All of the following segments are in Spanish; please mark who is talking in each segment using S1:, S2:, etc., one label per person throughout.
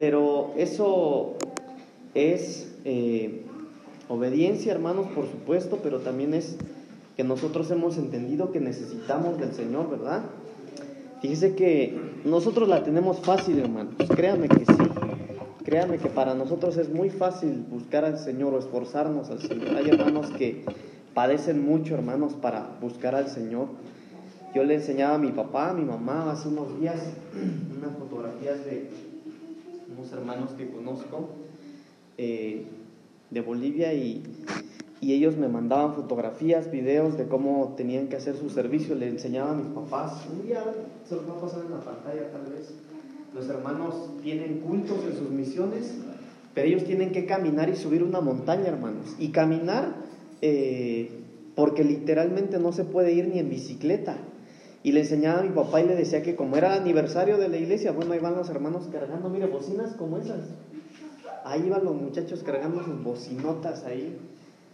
S1: Pero eso es eh, obediencia, hermanos, por supuesto, pero también es que nosotros hemos entendido que necesitamos del Señor, ¿verdad? Fíjese que nosotros la tenemos fácil, hermanos. Créame que sí. Créame que para nosotros es muy fácil buscar al Señor o esforzarnos al Señor. Hay hermanos que padecen mucho, hermanos, para buscar al Señor. Yo le enseñaba a mi papá, a mi mamá hace unos días unas fotografías de unos hermanos que conozco eh, de Bolivia y, y, ellos me mandaban fotografías, videos de cómo tenían que hacer su servicio. Le enseñaba a mis papás. Un día se los va a pasar en la pantalla tal vez. Los hermanos tienen cultos en sus misiones, pero ellos tienen que caminar y subir una montaña, hermanos. Y caminar eh, porque literalmente no se puede ir ni en bicicleta. Y le enseñaba a mi papá y le decía que como era el aniversario de la iglesia, bueno, ahí van los hermanos cargando, mire, bocinas como esas. Ahí van los muchachos cargando sus bocinotas ahí.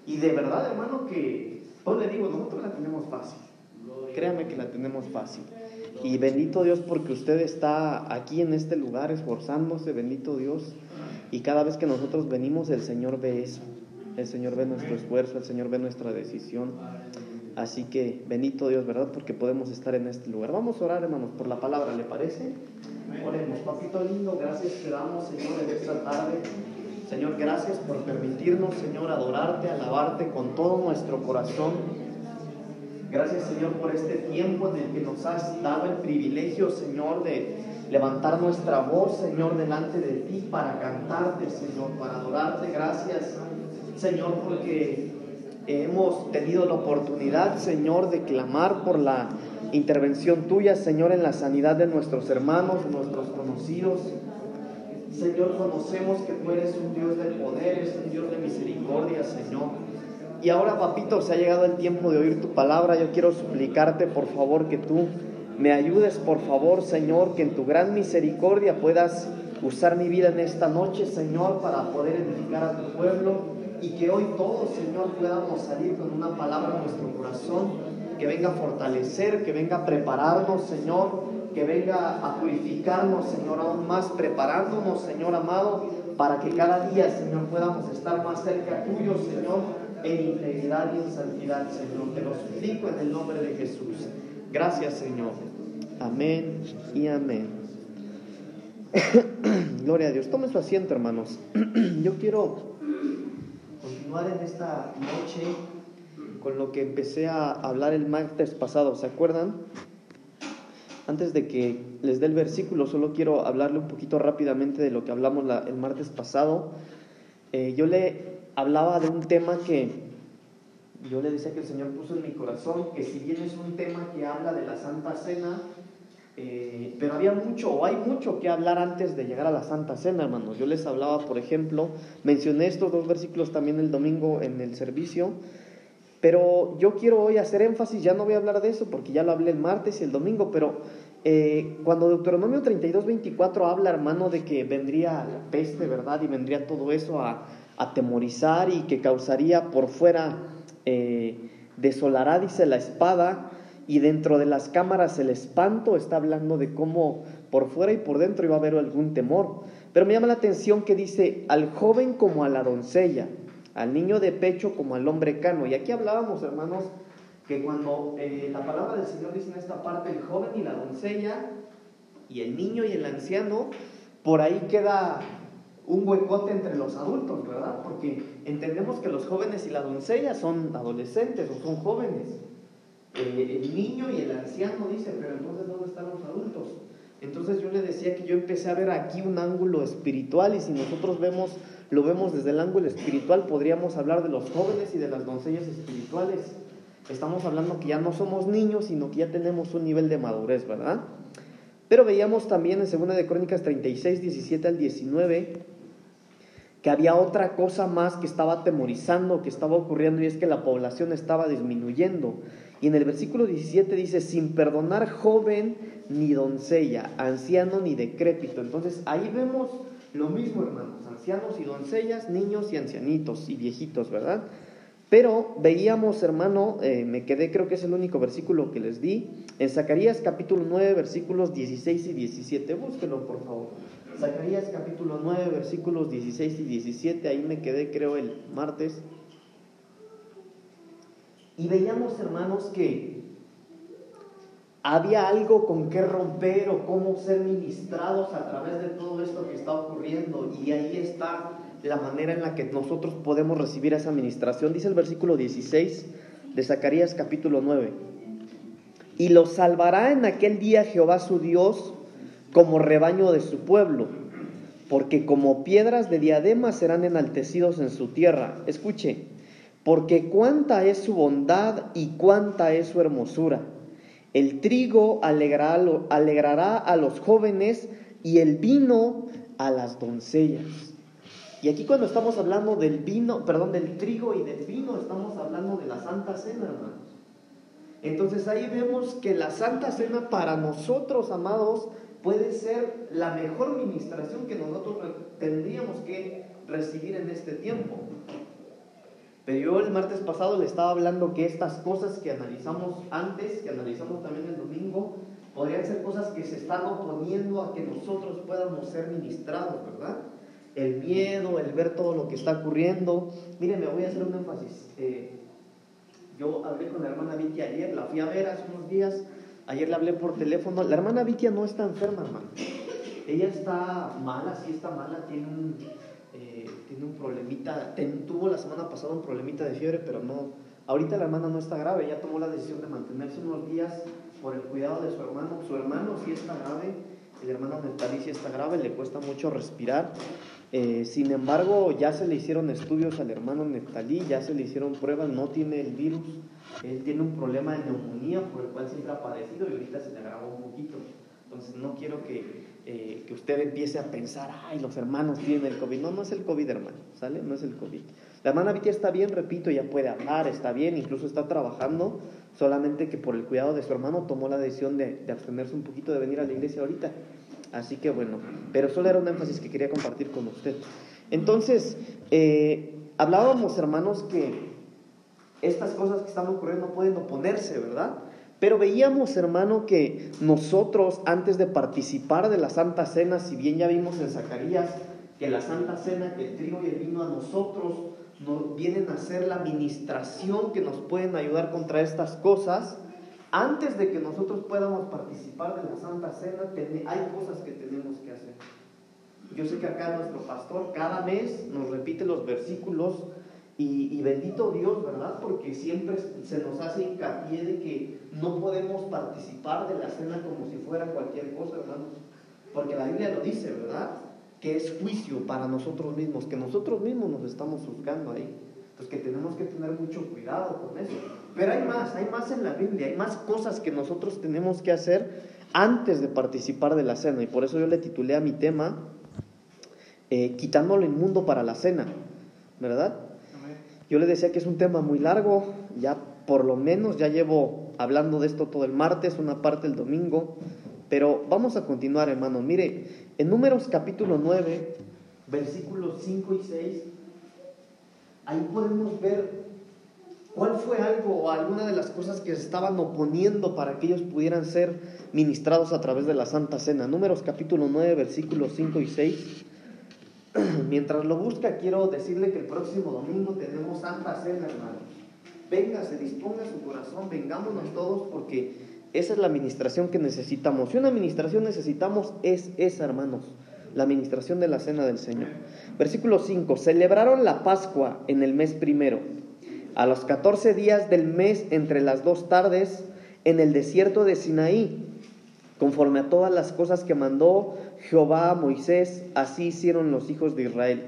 S1: Y de verdad, hermano, que, pues le digo, nosotros la tenemos fácil. Créame que la tenemos fácil. Y bendito Dios porque usted está aquí en este lugar esforzándose, bendito Dios. Y cada vez que nosotros venimos, el Señor ve eso. El Señor ve nuestro esfuerzo, el Señor ve nuestra decisión. Así que bendito Dios, ¿verdad? Porque podemos estar en este lugar. Vamos a orar, hermanos, por la palabra, ¿le parece? Oremos, papito lindo, gracias te damos, Señor, en esta tarde. Señor, gracias por permitirnos, Señor, adorarte, alabarte con todo nuestro corazón. Gracias, Señor, por este tiempo en el que nos has dado el privilegio, Señor, de levantar nuestra voz, Señor, delante de ti para cantarte, Señor, para adorarte. Gracias, Señor, porque hemos tenido la oportunidad, Señor, de clamar por la intervención tuya, Señor, en la sanidad de nuestros hermanos, nuestros conocidos. Señor, conocemos que tú eres un Dios de poder, eres un Dios de misericordia, Señor. Y ahora, papito, se ha llegado el tiempo de oír tu palabra. Yo quiero suplicarte, por favor, que tú me ayudes, por favor, Señor, que en tu gran misericordia puedas usar mi vida en esta noche, Señor, para poder edificar a tu pueblo y que hoy todos, Señor, podamos salir con una palabra en nuestro corazón que venga a fortalecer, que venga a prepararnos, Señor, que venga a purificarnos, Señor, aún más, preparándonos, Señor amado, para que cada día, Señor, podamos estar más cerca tuyo, Señor, en integridad y en santidad, Señor. Te lo suplico en el nombre de Jesús. Gracias, Señor. Amén y amén. Gloria a Dios. Tome su asiento, hermanos. Yo quiero en esta noche con lo que empecé a hablar el martes pasado. ¿Se acuerdan? Antes de que les dé el versículo, solo quiero hablarle un poquito rápidamente de lo que hablamos el martes pasado. Eh, yo le hablaba de un tema que yo le decía que el Señor puso en mi corazón, que si bien es un tema que habla de la Santa Cena, eh, pero había mucho, o hay mucho que hablar antes de llegar a la Santa Cena, hermanos. Yo les hablaba, por ejemplo, mencioné estos dos versículos también el domingo en el servicio, pero yo quiero hoy hacer énfasis, ya no voy a hablar de eso porque ya lo hablé el martes y el domingo, pero eh, cuando Deuteronomio 32, 24 habla, hermano, de que vendría la peste, ¿verdad? Y vendría todo eso a atemorizar y que causaría por fuera, eh, desolará, dice la espada, y dentro de las cámaras el espanto está hablando de cómo por fuera y por dentro iba a haber algún temor. Pero me llama la atención que dice al joven como a la doncella, al niño de pecho como al hombre cano. Y aquí hablábamos, hermanos, que cuando eh, la palabra del Señor dice en esta parte el joven y la doncella, y el niño y el anciano, por ahí queda un huecote entre los adultos, ¿verdad? Porque entendemos que los jóvenes y la doncella son adolescentes o son jóvenes. El niño y el anciano, dice, pero entonces ¿dónde están los adultos? Entonces yo le decía que yo empecé a ver aquí un ángulo espiritual y si nosotros vemos, lo vemos desde el ángulo espiritual, podríamos hablar de los jóvenes y de las doncellas espirituales. Estamos hablando que ya no somos niños, sino que ya tenemos un nivel de madurez, ¿verdad? Pero veíamos también en 2 de Crónicas 36, 17 al 19, que había otra cosa más que estaba atemorizando, que estaba ocurriendo, y es que la población estaba disminuyendo. Y en el versículo 17 dice, sin perdonar joven ni doncella, anciano ni decrépito. Entonces ahí vemos lo mismo, hermanos, ancianos y doncellas, niños y ancianitos y viejitos, ¿verdad? Pero veíamos, hermano, eh, me quedé, creo que es el único versículo que les di, en Zacarías capítulo 9, versículos 16 y 17. Búsquelo, por favor. Zacarías capítulo 9, versículos 16 y 17, ahí me quedé creo el martes. Y veíamos, hermanos, que había algo con qué romper o cómo ser ministrados a través de todo esto que está ocurriendo. Y ahí está la manera en la que nosotros podemos recibir esa administración. Dice el versículo 16 de Zacarías capítulo 9. Y los salvará en aquel día Jehová su Dios como rebaño de su pueblo, porque como piedras de diadema serán enaltecidos en su tierra. Escuche, porque cuánta es su bondad y cuánta es su hermosura. El trigo alegrará, a los jóvenes y el vino a las doncellas. Y aquí cuando estamos hablando del vino, perdón, del trigo y del vino, estamos hablando de la Santa Cena, hermanos. Entonces ahí vemos que la Santa Cena para nosotros, amados, puede ser la mejor ministración que nosotros tendríamos que recibir en este tiempo. Pero yo el martes pasado le estaba hablando que estas cosas que analizamos antes, que analizamos también el domingo, podrían ser cosas que se están oponiendo a que nosotros podamos ser ministrados, ¿verdad? El miedo, el ver todo lo que está ocurriendo. Miren, me voy a hacer un énfasis. Eh, yo hablé con la hermana Vicky ayer, la fui a ver hace unos días. Ayer le hablé por teléfono. La hermana Vicky no está enferma, hermano. Ella está mala, sí está mala, tiene un tiene un problemita, tuvo la semana pasada un problemita de fiebre, pero no, ahorita la hermana no está grave, ya tomó la decisión de mantenerse unos días por el cuidado de su hermano. Su hermano sí está grave, el hermano Neftali sí está grave, le cuesta mucho respirar. Eh, sin embargo, ya se le hicieron estudios al hermano Neftalí, ya se le hicieron pruebas, no tiene el virus, él tiene un problema de neumonía por el cual siempre ha padecido y ahorita se le agravó un poquito. Entonces no quiero que eh, que usted empiece a pensar, ay, los hermanos tienen el COVID. No, no es el COVID, hermano, ¿sale? No es el COVID. La hermana Vicky está bien, repito, ya puede hablar, está bien, incluso está trabajando, solamente que por el cuidado de su hermano tomó la decisión de, abstenerse un poquito de venir a la iglesia ahorita. Así que bueno, pero solo era un énfasis que quería compartir con usted. Entonces, eh, hablábamos, hermanos, que estas cosas que están ocurriendo pueden oponerse, ¿verdad? Pero veíamos, hermano, que nosotros antes de participar de la Santa Cena, si bien ya vimos en Zacarías que la Santa Cena, que el trigo y el vino a nosotros nos vienen a ser la administración que nos pueden ayudar contra estas cosas, antes de que nosotros podamos participar de la Santa Cena, hay cosas que tenemos que hacer. Yo sé que acá nuestro pastor cada mes nos repite los versículos y, bendito Dios, ¿verdad? Porque siempre se nos hace hincapié de que no podemos participar de la cena como si fuera cualquier cosa, hermanos. Porque la Biblia lo dice, ¿verdad? Que es juicio para nosotros mismos, que nosotros mismos nos estamos juzgando ahí. Entonces que tenemos que tener mucho cuidado con eso. Pero hay más, hay más en la Biblia, hay más cosas que nosotros tenemos que hacer antes de participar de la cena. Y por eso yo le titulé a mi tema, eh, quitando lo inmundo para la cena, ¿verdad? Yo le decía que es un tema muy largo, ya por lo menos ya llevo hablando de esto todo el martes, una parte el domingo, pero vamos a continuar, hermanos. Mire, en Números capítulo 9, versículos 5 y 6, ahí podemos ver cuál fue algo o alguna de las cosas que se estaban oponiendo para que ellos pudieran ser ministrados a través de la Santa Cena. Números capítulo 9, versículos 5 y 6. Mientras lo busca, quiero decirle que el próximo domingo tenemos Santa Cena, hermanos. Venga, se disponga su corazón, vengámonos todos porque esa es la administración que necesitamos. Si una administración necesitamos, es esa, hermanos, la administración de la Cena del Señor. Versículo 5. Celebraron la Pascua en el mes primero. A los 14 días del mes, entre las dos tardes, en el desierto de Sinaí, conforme a todas las cosas que mandó Jehová a Moisés, así hicieron los hijos de Israel.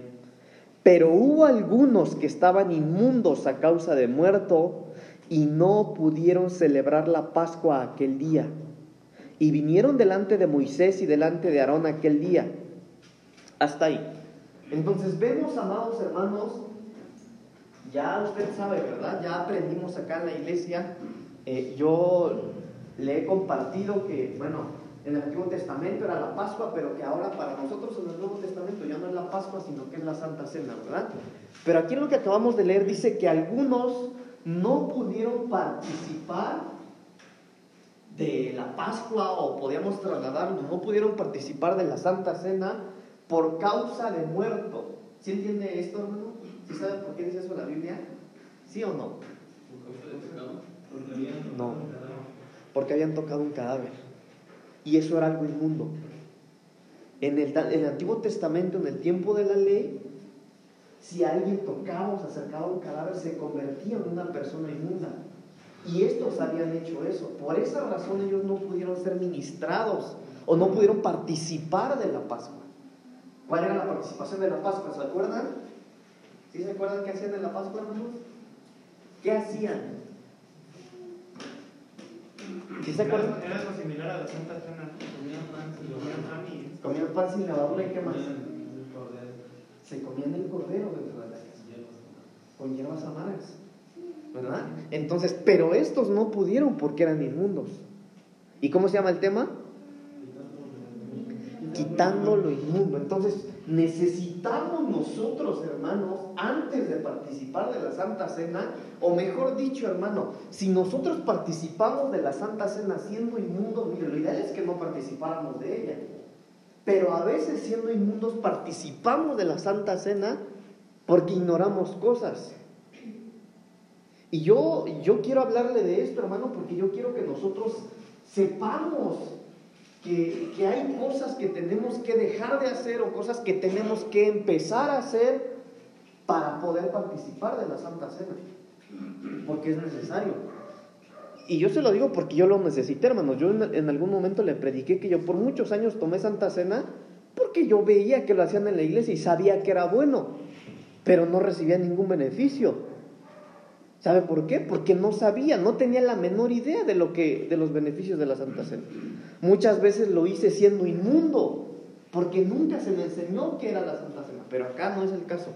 S1: Pero hubo algunos que estaban inmundos a causa de muerto y no pudieron celebrar la Pascua aquel día. Y vinieron delante de Moisés y delante de Aarón aquel día. Hasta ahí. Entonces vemos, amados hermanos, ya usted sabe, ¿verdad? Ya aprendimos acá en la iglesia. Eh, yo le he compartido que, bueno, en el Antiguo Testamento era la Pascua, pero que ahora para nosotros en el Nuevo Testamento ya no es la Pascua, sino que es la Santa Cena, ¿verdad? Pero aquí en lo que acabamos de leer dice que algunos no pudieron participar de la Pascua o podíamos trasladarlo, no pudieron participar de la Santa Cena por causa de muerto. ¿Sí entiende esto, hermano? ¿Sí sabe por qué dice eso la Biblia? ¿Sí o no? No, porque habían tocado un cadáver. Y eso era algo inmundo. En el, en el Antiguo Testamento, en el tiempo de la ley, si alguien tocaba o se acercaba a un cadáver, se convertía en una persona inmunda. Y estos habían hecho eso. Por esa razón ellos no pudieron ser ministrados o no pudieron participar de la Pascua. ¿Cuál era la participación de la Pascua? ¿Se acuerdan? ¿Sí se acuerdan qué hacían en la Pascua, hermanos? ¿Qué hacían?
S2: ¿Sí se acuerdan? Era algo similar a la Santa Cena. Comían pan, comían pan y...
S1: Comían pan sin levadura y qué más? Se comían el cordero dentro de la casa. Con hierbas amargas. ¿verdad? Entonces, pero estos no pudieron porque eran inmundos. ¿Y cómo se llama el tema? Quitando lo inmundo. Entonces, necesitamos nosotros, hermanos, antes de participar de la Santa Cena, o mejor dicho, hermano, si nosotros participamos de la Santa Cena siendo inmundos, mire, lo ideal es que no participáramos de ella. Pero a veces siendo inmundos participamos de la Santa Cena porque ignoramos cosas. Y yo, yo quiero hablarle de esto, hermano, porque yo quiero que nosotros sepamos que, hay cosas que tenemos que dejar de hacer o cosas que tenemos que empezar a hacer para poder participar de la Santa Cena. Porque es necesario. Y yo se lo digo porque yo lo necesité, hermano. Yo en algún momento le prediqué que yo por muchos años tomé Santa Cena porque yo veía que lo hacían en la iglesia y sabía que era bueno, pero no recibía ningún beneficio. ¿Sabe por qué? Porque no sabía, no tenía la menor idea de lo que de los beneficios de la Santa Cena. Muchas veces lo hice siendo inmundo, porque nunca se me enseñó qué era la Santa Cena, pero acá no es el caso.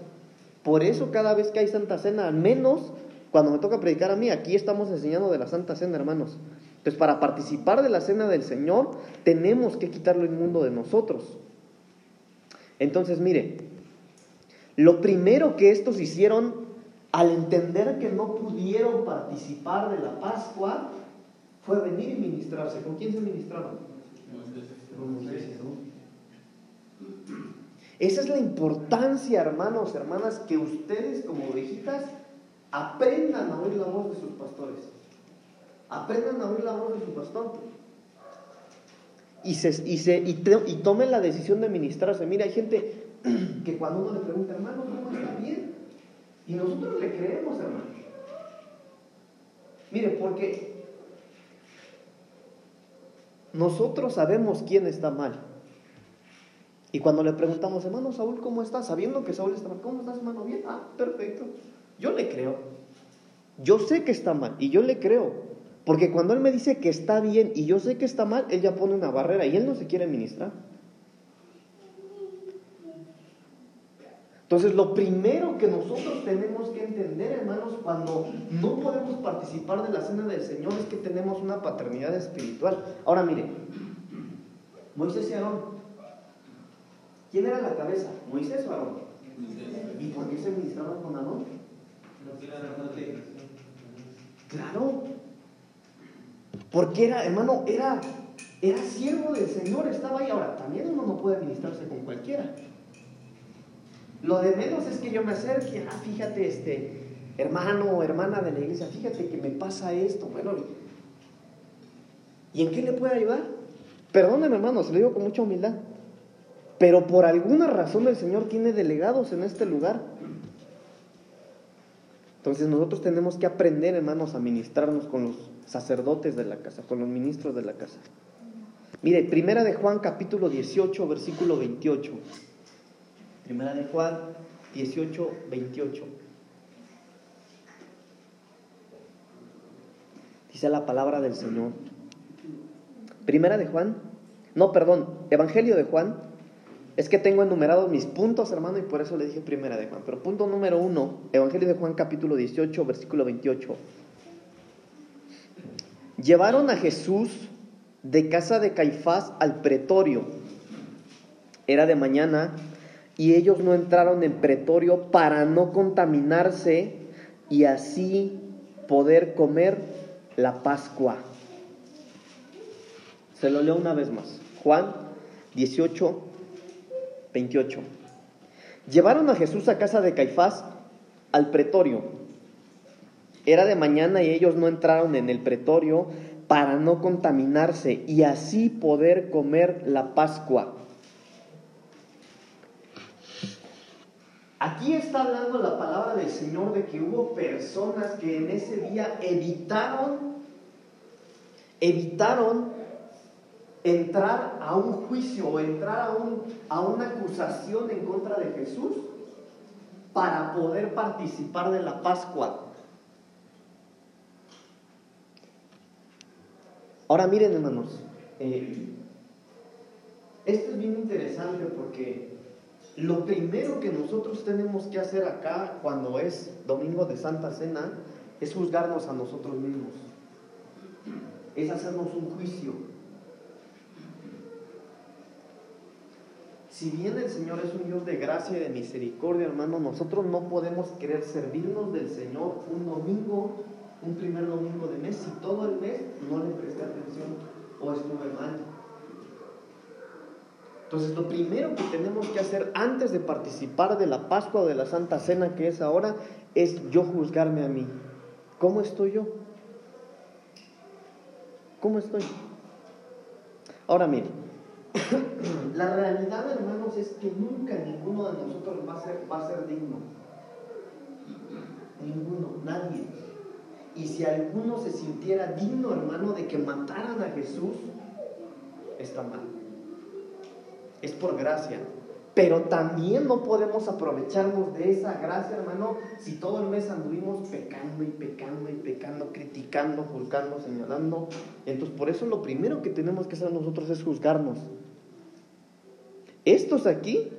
S1: Por eso cada vez que hay Santa Cena, al menos cuando me toca predicar a mí, aquí estamos enseñando de la Santa Cena, hermanos. Entonces, para participar de la cena del Señor, tenemos que quitar lo inmundo de nosotros. Entonces, mire, lo primero que estos hicieron al entender que no pudieron participar de la Pascua, fue venir y ministrarse. ¿Con quién se ministraban? Esa es la importancia, hermanos, hermanas, que ustedes como ovejitas aprendan a oír la voz de sus pastores. Aprendan a oír la voz de su pastor. Y, se, y, se, y, y tomen la decisión de ministrarse. Mira, hay gente que cuando uno le pregunta, hermano, ¿cómo está bien? Y nosotros le creemos, hermano. Mire, porque nosotros sabemos quién está mal. Y cuando le preguntamos, hermano Saúl, ¿cómo está? Sabiendo que Saúl está mal, ¿cómo estás, hermano? Bien, ah, perfecto. Yo le creo. Yo sé que está mal y yo le creo. Porque cuando él me dice que está bien y yo sé que está mal, él ya pone una barrera y él no se quiere ministrar. Entonces, lo primero que nosotros tenemos que entender, hermanos, cuando no podemos participar de la cena del Señor es que tenemos una paternidad espiritual. Ahora, mire, Moisés y Aarón, ¿quién era la cabeza? ¿Moisés o Aarón? ¿Y por qué se ministraban con Aarón? Claro, porque era, hermano, era, era siervo del Señor, estaba ahí. Ahora, también uno no puede ministrarse con cualquiera. Lo de menos es que yo me acerque, ah, fíjate, este, hermano o hermana de la iglesia, fíjate que me pasa esto, bueno, ¿y en qué le puede ayudar? Perdóneme, hermano, se lo digo con mucha humildad, pero por alguna razón el Señor tiene delegados en este lugar. Entonces nosotros tenemos que aprender, hermanos, a ministrarnos con los sacerdotes de la casa, con los ministros de la casa. Mire, primera de Juan capítulo 18, versículo 28. Primera de Juan 18, 28. Dice la palabra del Señor. Primera de Juan, no, perdón, Evangelio de Juan. Es que tengo enumerados mis puntos, hermano, y por eso le dije primera de Juan. Pero punto número uno, Evangelio de Juan capítulo 18, versículo 28. Llevaron a Jesús de casa de Caifás al pretorio. Era de mañana y ellos no entraron en pretorio para no contaminarse y así poder comer la Pascua. Se lo leo una vez más. Juan 18, 28. Llevaron a Jesús a casa de Caifás al pretorio. Era de mañana y ellos no entraron en el pretorio para no contaminarse y así poder comer la Pascua. Aquí está hablando la palabra del Señor de que hubo personas que en ese día evitaron, evitaron entrar a un juicio o entrar a, un, a una acusación en contra de Jesús para poder participar de la Pascua. Ahora miren hermanos, eh, esto es bien interesante porque lo primero que nosotros tenemos que hacer acá cuando es Domingo de Santa Cena es juzgarnos a nosotros mismos. Es hacernos un juicio. Si bien el Señor es un Dios de gracia y de misericordia, hermano, nosotros no podemos querer servirnos del Señor un domingo, un primer domingo de mes, si todo el mes no le presté atención o estuve mal. Entonces, lo primero que tenemos que hacer antes de participar de la Pascua o de la Santa Cena que es ahora, es yo juzgarme a mí. ¿Cómo estoy yo? ¿Cómo estoy? Ahora mire, la realidad, hermanos, es que nunca ninguno de nosotros va a ser, va a ser digno. Ninguno, nadie. Y si alguno se sintiera digno, hermano, de que mataran a Jesús, está mal es por gracia. Pero también no podemos aprovecharnos de esa gracia, hermano, si todo el mes anduvimos pecando y pecando y pecando, criticando, juzgando, señalando. Entonces, por eso lo primero que tenemos que hacer nosotros es juzgarnos. Estos aquí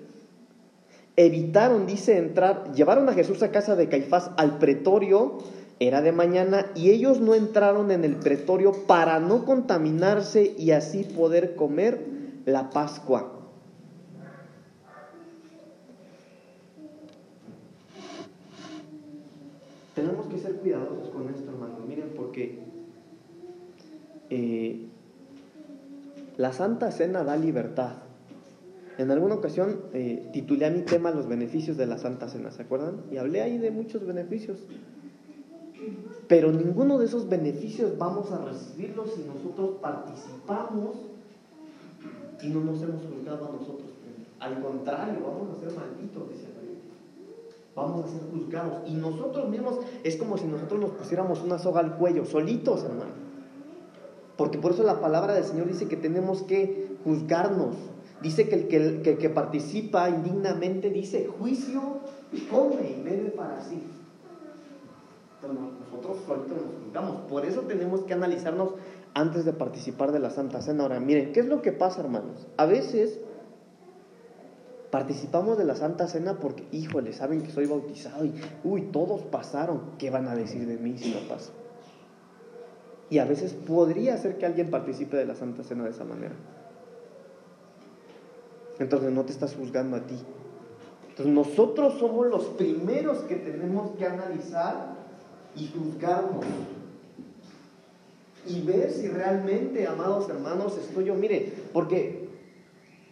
S1: evitaron, dice, entrar, llevaron a Jesús a casa de Caifás al pretorio, era de mañana, y ellos no entraron en el pretorio para no contaminarse y así poder comer la Pascua. Tenemos que ser cuidadosos con esto, hermano. Miren, porque eh, la Santa Cena da libertad. En alguna ocasión eh, titulé a mi tema Los beneficios de la Santa Cena, ¿se acuerdan? Y hablé ahí de muchos beneficios. Pero ninguno de esos beneficios vamos a recibirlos si nosotros participamos y no nos hemos juzgado a nosotros. Al contrario, vamos a ser malditos, dice vamos a ser juzgados. Y nosotros mismos es como si nosotros nos pusiéramos una soga al cuello, solitos, hermano. Porque por eso la palabra del Señor dice que tenemos que juzgarnos. Dice que el que, que participa indignamente dice, juicio, come y bebe para sí. Pero nosotros solitos nos juzgamos. Por eso tenemos que analizarnos antes de participar de la Santa Cena. Ahora, miren, ¿qué es lo que pasa, hermanos? A veces Participamos de la Santa Cena porque, híjole, saben que soy bautizado y, uy, todos pasaron. ¿Qué van a decir de mí si no paso? Y a veces podría ser que alguien participe de la Santa Cena de esa manera. Entonces no te estás juzgando a ti. Entonces nosotros somos los primeros que tenemos que analizar y juzgarnos. Y ver si realmente, amados hermanos, estoy yo. Mire, porque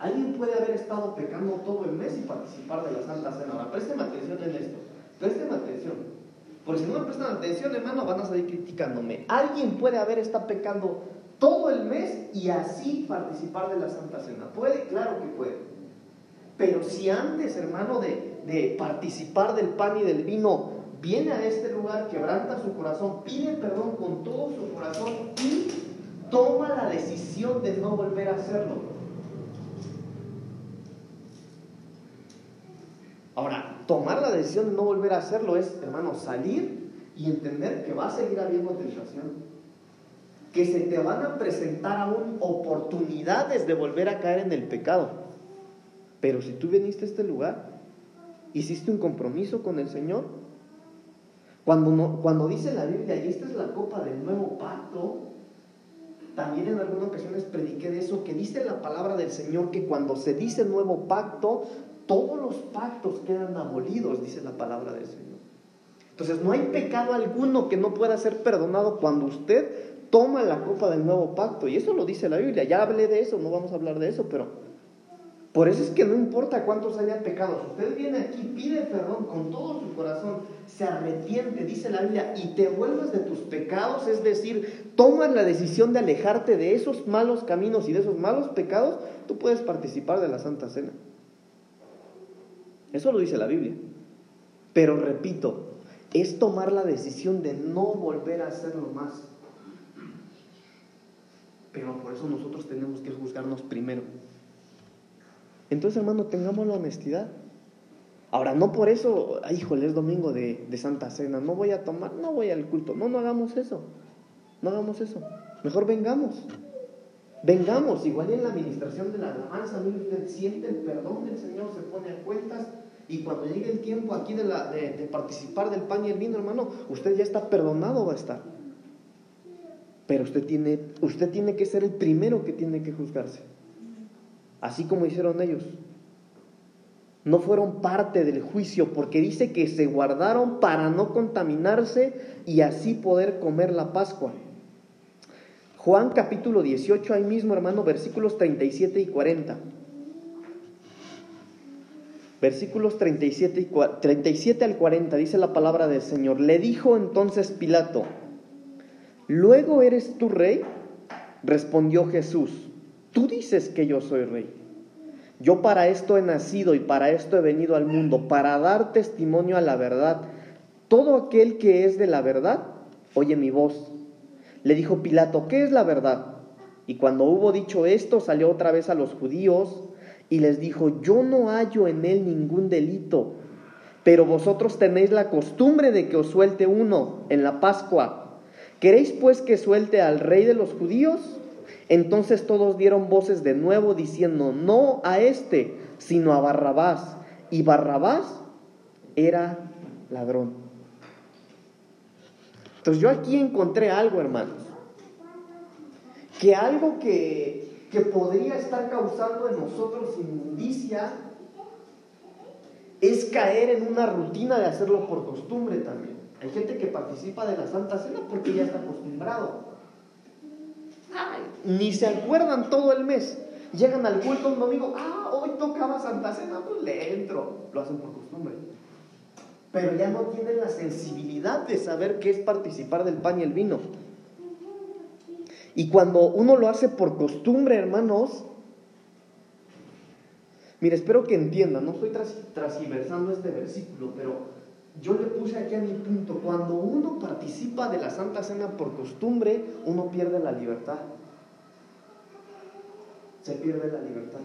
S1: Alguien puede haber estado pecando todo el mes y participar de la Santa Cena. Ahora, présteme atención en esto. Présteme atención. Porque si no me prestan atención, hermano, van a salir criticándome. Alguien puede haber estado pecando todo el mes y así participar de la Santa Cena. ¿Puede? Claro que puede. Pero si antes, hermano, de, de participar del pan y del vino, viene a este lugar, quebranta su corazón, pide perdón con todo su corazón y toma la decisión de no volver a hacerlo Ahora, tomar la decisión de no volver a hacerlo es, hermano, salir y entender que va a seguir habiendo tentación. Que se te van a presentar aún oportunidades de volver a caer en el pecado. Pero si tú viniste a este lugar, hiciste un compromiso con el Señor, cuando, cuando dice la Biblia, y esta es la copa del nuevo pacto, también en algunas ocasiones prediqué de eso, que dice la palabra del Señor que cuando se dice nuevo pacto, todos los pactos quedan abolidos, dice la palabra del Señor. Entonces no hay pecado alguno que no pueda ser perdonado cuando usted toma la copa del nuevo pacto. Y eso lo dice la Biblia. Ya hablé de eso, no vamos a hablar de eso, pero Por eso es que no importa cuántos haya pecados, usted viene aquí, pide perdón con todo su corazón, se arrepiente, dice la Biblia, y te vuelves de tus pecados, es decir, tomas la decisión de alejarte de esos malos caminos y de esos malos pecados, tú puedes participar de la Santa Cena. Eso lo dice la Biblia. Pero repito, es tomar la decisión de no volver a hacerlo más. Pero por eso nosotros tenemos que juzgarnos primero. Entonces, hermano, tengamos la honestidad. Ahora, no por eso, ay, híjole, es domingo de, de, Santa Cena, no voy a tomar, no voy al culto. No, no hagamos eso. No hagamos eso. Mejor vengamos. Vengamos, igual en la administración de la alabanza, siente el perdón del Señor, se pone a cuentas y cuando llegue el tiempo aquí de, la, de, participar del pan y el vino, hermano, usted ya está perdonado, va a estar. Pero usted tiene, usted tiene que ser el primero que tiene que juzgarse así como hicieron ellos. No fueron parte del juicio porque dice que se guardaron para no contaminarse y así poder comer la Pascua. Juan capítulo 18, ahí mismo hermano, versículos 37 y 40. Versículos 37, y 37 al 40 dice la palabra del Señor. Le dijo entonces Pilato, ¿luego eres tú rey? Respondió Jesús Tú dices que yo soy rey. Yo para esto he nacido y para esto he venido al mundo, para dar testimonio a la verdad. Todo aquel que es de la verdad, oye mi voz. Le dijo Pilato, ¿qué es la verdad? Y cuando hubo dicho esto, salió otra vez a los judíos y les dijo, yo no hallo en él ningún delito, pero vosotros tenéis la costumbre de que os suelte uno en la Pascua. ¿Queréis pues que suelte al rey de los judíos? Entonces todos dieron voces de nuevo diciendo, no a este, sino a Barrabás. Y Barrabás era ladrón. Entonces yo aquí encontré algo, hermanos, que algo que, que podría estar causando en nosotros inmundicia es caer en una rutina de hacerlo por costumbre también. Hay gente que participa de la Santa Cena porque ya está acostumbrado ni se acuerdan todo el mes. Llegan al culto un domingo, ah, hoy tocaba Santa Cena, pues le entro. Lo hacen por costumbre. Pero ya no tienen la sensibilidad de saber qué es participar del pan y el vino. Y cuando uno lo hace por costumbre, hermanos, mire, espero que entiendan, no estoy transversando este versículo, pero yo le puse aquí a mi punto, cuando uno participa de la Santa Cena por costumbre, uno pierde la libertad. Se pierde la libertad.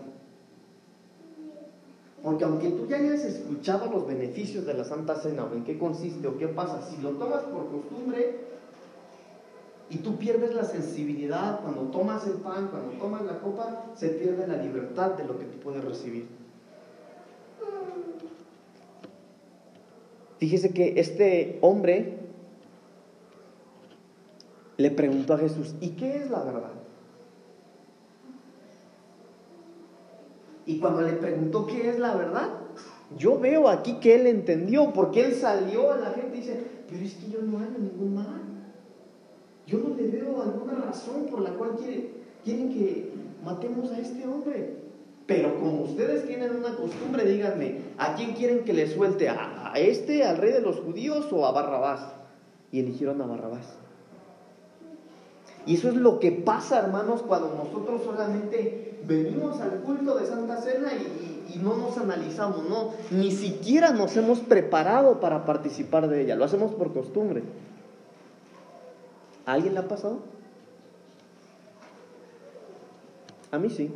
S1: Porque aunque tú ya hayas escuchado los beneficios de la Santa Cena o en qué consiste o qué pasa, si lo tomas por costumbre y tú pierdes la sensibilidad cuando tomas el pan, cuando tomas la copa, se pierde la libertad de lo que tú puedes recibir. Fíjese que este hombre le preguntó a Jesús, ¿y qué es la verdad? Y cuando le preguntó qué es la verdad, yo veo aquí que él entendió, porque él salió a la gente y dice, pero es que yo no hago ningún mal. Yo no le veo alguna razón por la cual quieren que matemos a este hombre. Pero como ustedes tienen una costumbre, díganme, ¿a quién quieren que le suelte? ¿A, este, al rey de los judíos o a Barrabás? Y eligieron a Barrabás. Y eso es lo que pasa, hermanos, cuando nosotros solamente venimos al culto de Santa Cena y, y, no nos analizamos, no, ni siquiera nos hemos preparado para participar de ella, lo hacemos por costumbre. ¿A alguien le ha pasado? A mí sí.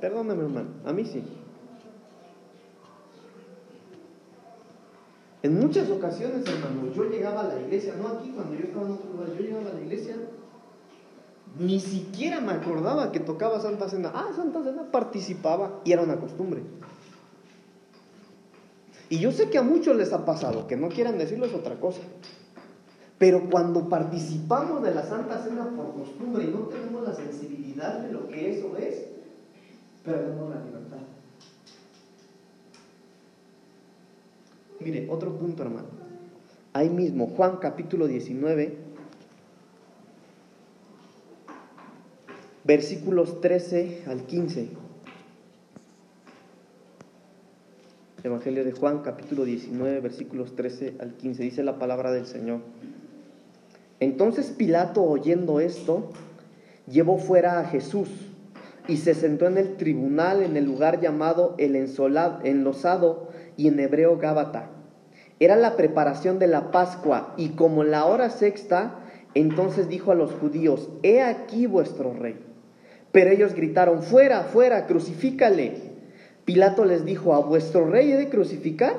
S1: Perdóname, hermano, a mí sí. En muchas ocasiones, hermano, yo llegaba a la iglesia, no aquí cuando yo estaba en otro lugar, yo llegaba a la iglesia, ni siquiera me acordaba que tocaba Santa Cena. Ah, Santa Cena participaba y era una costumbre. Y yo sé que a muchos les ha pasado, que no quieran decirlo es otra cosa. Pero cuando participamos de la Santa Cena por costumbre y no tenemos la sensibilidad de lo que eso es, perdemos la libertad. Mire, otro punto, hermano. Ahí mismo, Juan capítulo 19, versículos 13 al 15. Evangelio de Juan, capítulo 19, versículos 13 al 15. Dice la palabra del Señor. Entonces Pilato, oyendo esto, llevó fuera a Jesús y se sentó en el tribunal en el lugar llamado el enlosado y en hebreo Gábata. Era la preparación de la Pascua y como la hora sexta, entonces dijo a los judíos, he aquí vuestro rey. Pero ellos gritaron, fuera, fuera, crucifícale. Pilato les dijo, ¿a vuestro rey he de crucificar?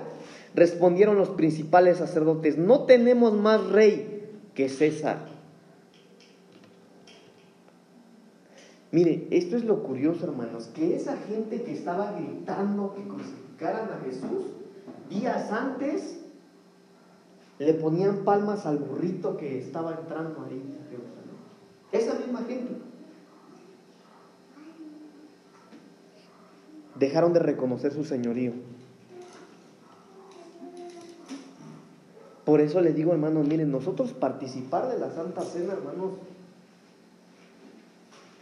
S1: Respondieron los principales sacerdotes, no tenemos más rey que César. Mire, esto es lo curioso, hermanos, que esa gente que estaba gritando que crucificaran a Jesús, días antes le ponían palmas al burrito que estaba entrando ahí. Esa misma gente. dejaron de reconocer su señorío. Por eso les digo, hermanos, miren, nosotros participar de la Santa Cena, hermanos,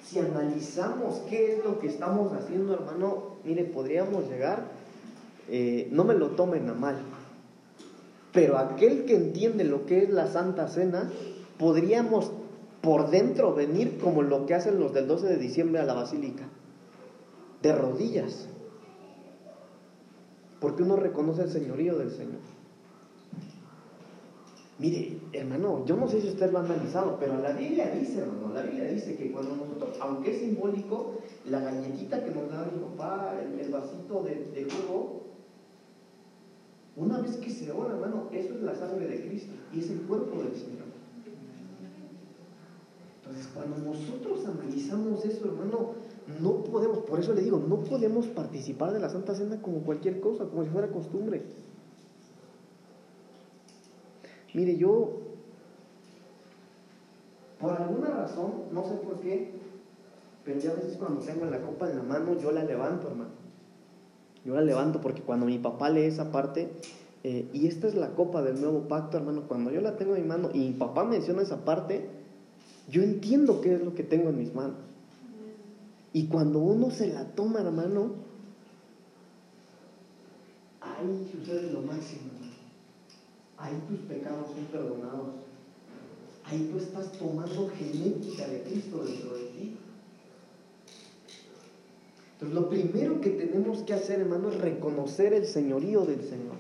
S1: si analizamos qué es lo que estamos haciendo, hermano, mire, podríamos llegar, eh, no me lo tomen a mal, pero aquel que entiende lo que es la Santa Cena, podríamos por dentro venir como lo que hacen los del 12 de diciembre a la Basílica de rodillas, porque uno reconoce el señorío del Señor. Mire, hermano, yo no sé si usted lo ha analizado, pero la Biblia dice, hermano, la Biblia dice que cuando nosotros, aunque es simbólico, la galletita que nos da mi papá, el, vasito de, de, jugo, una vez que se ora, hermano, eso es la sangre de Cristo y es el cuerpo del Señor. Entonces, cuando nosotros analizamos eso, hermano, no podemos, por eso le digo, no podemos participar de la Santa Cena como cualquier cosa, como si fuera costumbre. Mire, yo, por alguna razón, no sé por qué, pero ya a veces cuando tengo la copa en la mano, yo la levanto, hermano. Yo la levanto porque cuando mi papá lee esa parte, eh, y esta es la copa del nuevo pacto, hermano, cuando yo la tengo en mi mano y mi papá menciona esa parte, yo entiendo qué es lo que tengo en mis manos. Y cuando uno se la toma, hermano, ahí sucede lo máximo. Ahí tus pecados son perdonados. Ahí tú estás tomando genética de Cristo dentro de ti. Entonces lo primero que tenemos que hacer, hermano, es reconocer el señorío del Señor.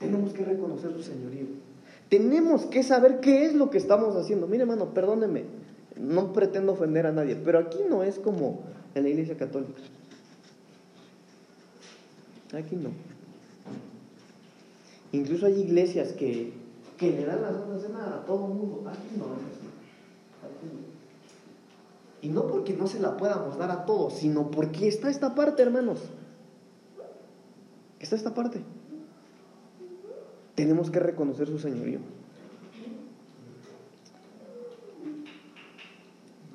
S1: Tenemos que reconocer su señorío. Tenemos que saber qué es lo que estamos haciendo. Mire, hermano, perdóneme. No pretendo ofender a nadie, pero aquí no es como en la iglesia católica. Aquí no. Incluso hay iglesias que, que le dan la Santa Cena a todo el mundo. Aquí no es así. Y no porque no se la podamos dar a todos, sino porque está esta parte, hermanos. Está esta parte. Tenemos que reconocer su señorío.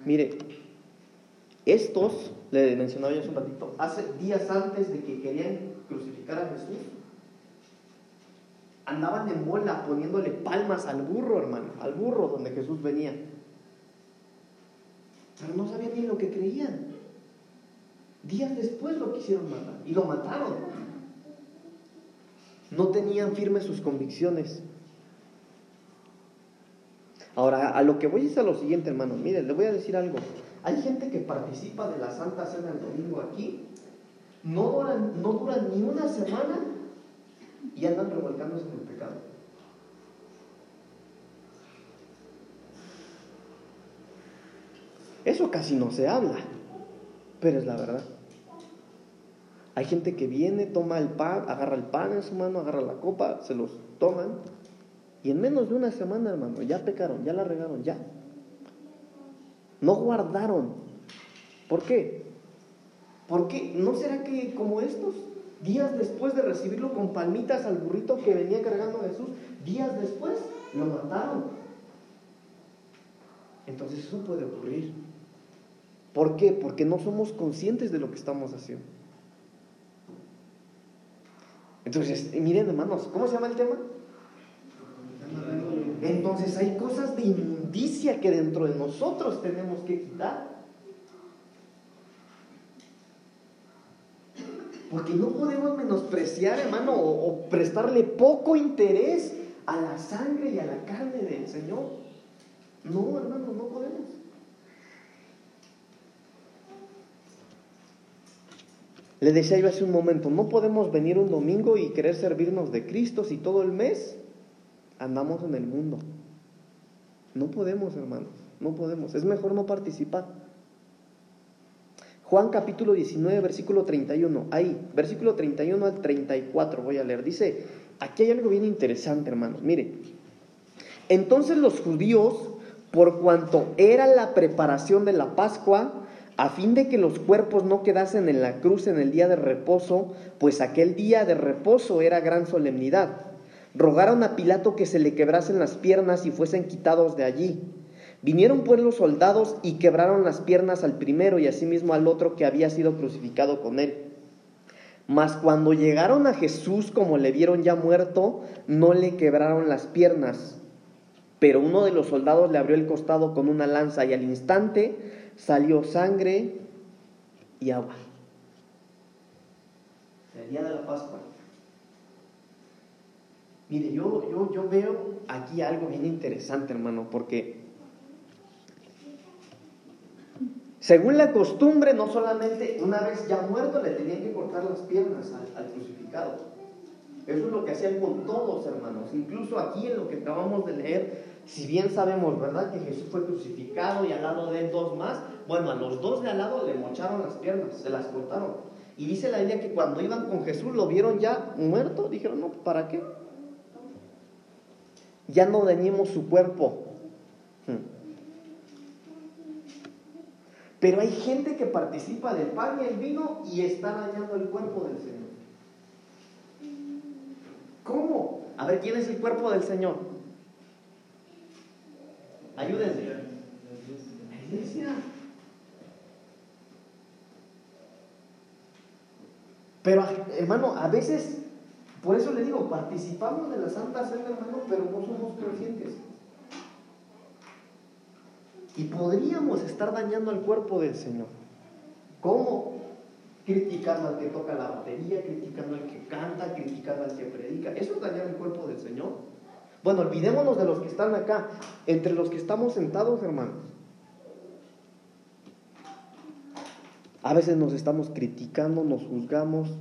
S1: Mire, estos, le mencionaba yo hace un ratito, hace días antes de que querían crucificar a Jesús, andaban en bola poniéndole palmas al burro, hermano, al burro donde Jesús venía. Pero no sabían ni lo que creían. Días después lo quisieron matar y lo mataron. No tenían firmes sus convicciones. Ahora, a lo que voy es a lo siguiente, hermano. Miren, le voy a decir algo. Hay gente que participa de la Santa Cena el domingo aquí, no duran, no duran ni una semana y andan revolcándose en el pecado. Eso casi no se habla, pero es la verdad. Hay gente que viene, toma el pan, agarra el pan en su mano, agarra la copa, se los toman y en menos de una semana, hermano, ya pecaron, ya la regaron, ya. No guardaron. ¿Por qué? Porque ¿no será que como estos, días después de recibirlo con palmitas al burrito que venía cargando Jesús, días después lo mataron? Entonces eso puede ocurrir. ¿Por qué? Porque no somos conscientes de lo que estamos haciendo. Entonces, miren hermanos, ¿cómo se llama el tema? Entonces hay cosas de inmundicia que dentro de nosotros tenemos que quitar. Porque no podemos menospreciar, hermano, o, prestarle poco interés a la sangre y a la carne del Señor. No, hermano, no podemos. Le decía yo hace un momento, no podemos venir un domingo y querer servirnos de Cristo si todo el mes andamos en el mundo. No podemos, hermanos, no podemos. Es mejor no participar. Juan capítulo 19, versículo 31. Ahí, versículo 31 al 34 voy a leer. Dice, aquí hay algo bien interesante, hermanos. Mire, entonces los judíos, por cuanto era la preparación de la Pascua, a fin de que los cuerpos no quedasen en la cruz en el día de reposo, pues aquel día de reposo era gran solemnidad. Rogaron a Pilato que se le quebrasen las piernas y fuesen quitados de allí. Vinieron pues los soldados y quebraron las piernas al primero y asimismo al otro que había sido crucificado con él. Mas cuando llegaron a Jesús, como le vieron ya muerto, no le quebraron las piernas. Pero uno de los soldados le abrió el costado con una lanza y al instante salió sangre y agua. El de la Pascua. Mire, yo, yo, yo veo aquí algo bien interesante, hermano, porque según la costumbre, no solamente una vez ya muerto le tenían que cortar las piernas al, crucificado. Eso es lo que hacían con todos, hermanos. Incluso aquí en lo que acabamos de leer, si bien sabemos, ¿verdad?, que Jesús fue crucificado y al lado de él dos más, bueno, a los dos de al lado le mocharon las piernas, se las cortaron. Y dice la idea que cuando iban con Jesús lo vieron ya muerto, dijeron, no, ¿para qué? Ya no dañemos su cuerpo. Pero hay gente que participa del pan y el vino y está dañando el cuerpo del Señor. ¿Cómo? A ver, ¿quién es el cuerpo del Señor? Ayúdenme. La iglesia. Pero, hermano, a veces, por eso le digo, participamos de la Santa Cena, hermano, pero no somos conscientes. Y podríamos estar dañando al cuerpo del Señor. ¿Cómo? Criticando al que toca la batería, criticando al que canta, criticando al que predica. ¿Eso es dañar el cuerpo del Señor? Bueno, olvidémonos de los que están acá, entre los que estamos sentados, hermanos. A veces nos estamos criticando, nos juzgamos,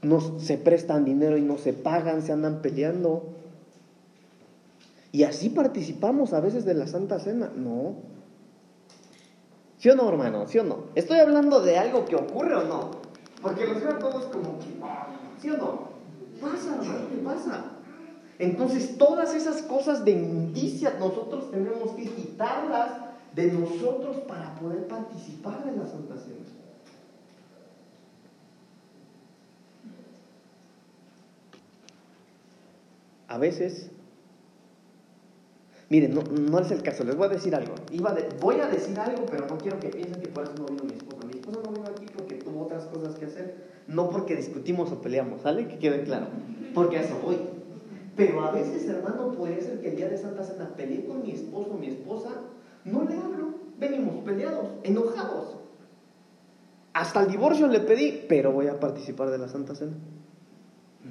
S1: nos, se prestan dinero y no se pagan, se andan peleando. Y así participamos a veces de la Santa Cena. No. ¿Sí o no, hermano? ¿Sí o no? Estoy hablando de algo que ocurre o no. Porque los veo todos como que, ¿sí o no? Pasa, hermano, ¿qué pasa? Entonces, todas esas cosas de inmundicia nosotros tenemos que quitarlas de nosotros para poder participar de la Santa Cena. A veces, miren, no, es el caso, les voy a decir algo. Voy a decir algo, pero no quiero que piensen que por eso no vino mi esposa. Mi esposa no vino aquí porque tuvo otras cosas que hacer, no porque discutimos o peleamos, ¿sale? Que quede claro, porque a eso voy. Pero a veces, hermano, puede ser que el día de Santa Cena peleé con mi esposo o mi esposa, no le hablo, venimos peleados, enojados. Hasta el divorcio le pedí, pero voy a participar de la Santa Cena.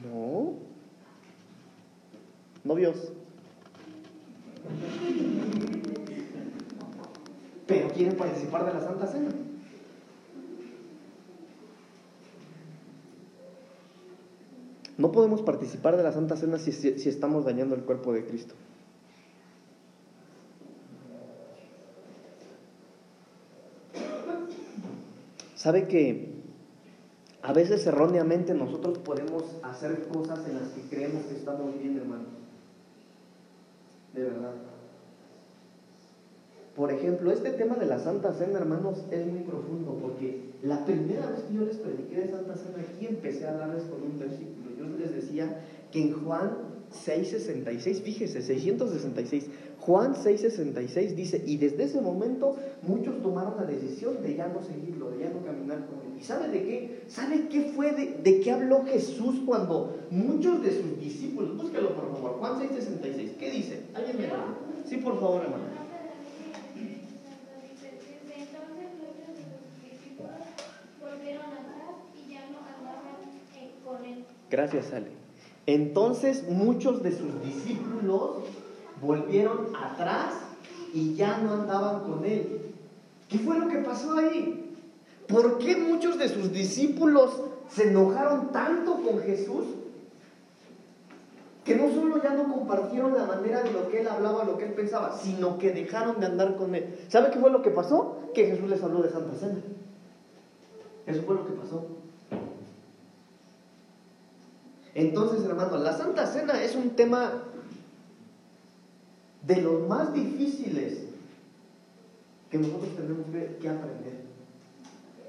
S1: No. Novios. Pero quieren participar de la Santa Cena. No podemos participar de la Santa Cena si, si, estamos dañando el cuerpo de Cristo. ¿Sabe que a veces erróneamente nosotros podemos hacer cosas en las que creemos que estamos bien, hermanos? De verdad. Por ejemplo, este tema de la Santa Cena, hermanos, es muy profundo porque la primera vez que yo les prediqué de Santa Cena aquí empecé a hablarles con un versículo. Yo les decía que en Juan 6:66, fíjese, 666, Juan 6:66 dice, y desde ese momento muchos tomaron la decisión de ya no seguirlo, de ya no caminar con él. ¿Y sabe de qué? ¿Sabe qué fue, de, de qué habló Jesús cuando muchos de sus discípulos, búsquelo por favor, Juan 6:66, ¿qué dice? ¿Alguien me lo Sí, por favor, hermano. Gracias, Ale. Entonces muchos de sus discípulos volvieron atrás y ya no andaban con él. ¿Qué fue lo que pasó ahí? ¿Por qué muchos de sus discípulos se enojaron tanto con Jesús? Que no solo ya no compartieron la manera de lo que él hablaba, lo que él pensaba, sino que dejaron de andar con él. ¿Sabe qué fue lo que pasó? Que Jesús les habló de Santa Cena. Eso fue lo que pasó. Entonces, hermano, la Santa Cena es un tema de los más difíciles que nosotros tenemos que aprender.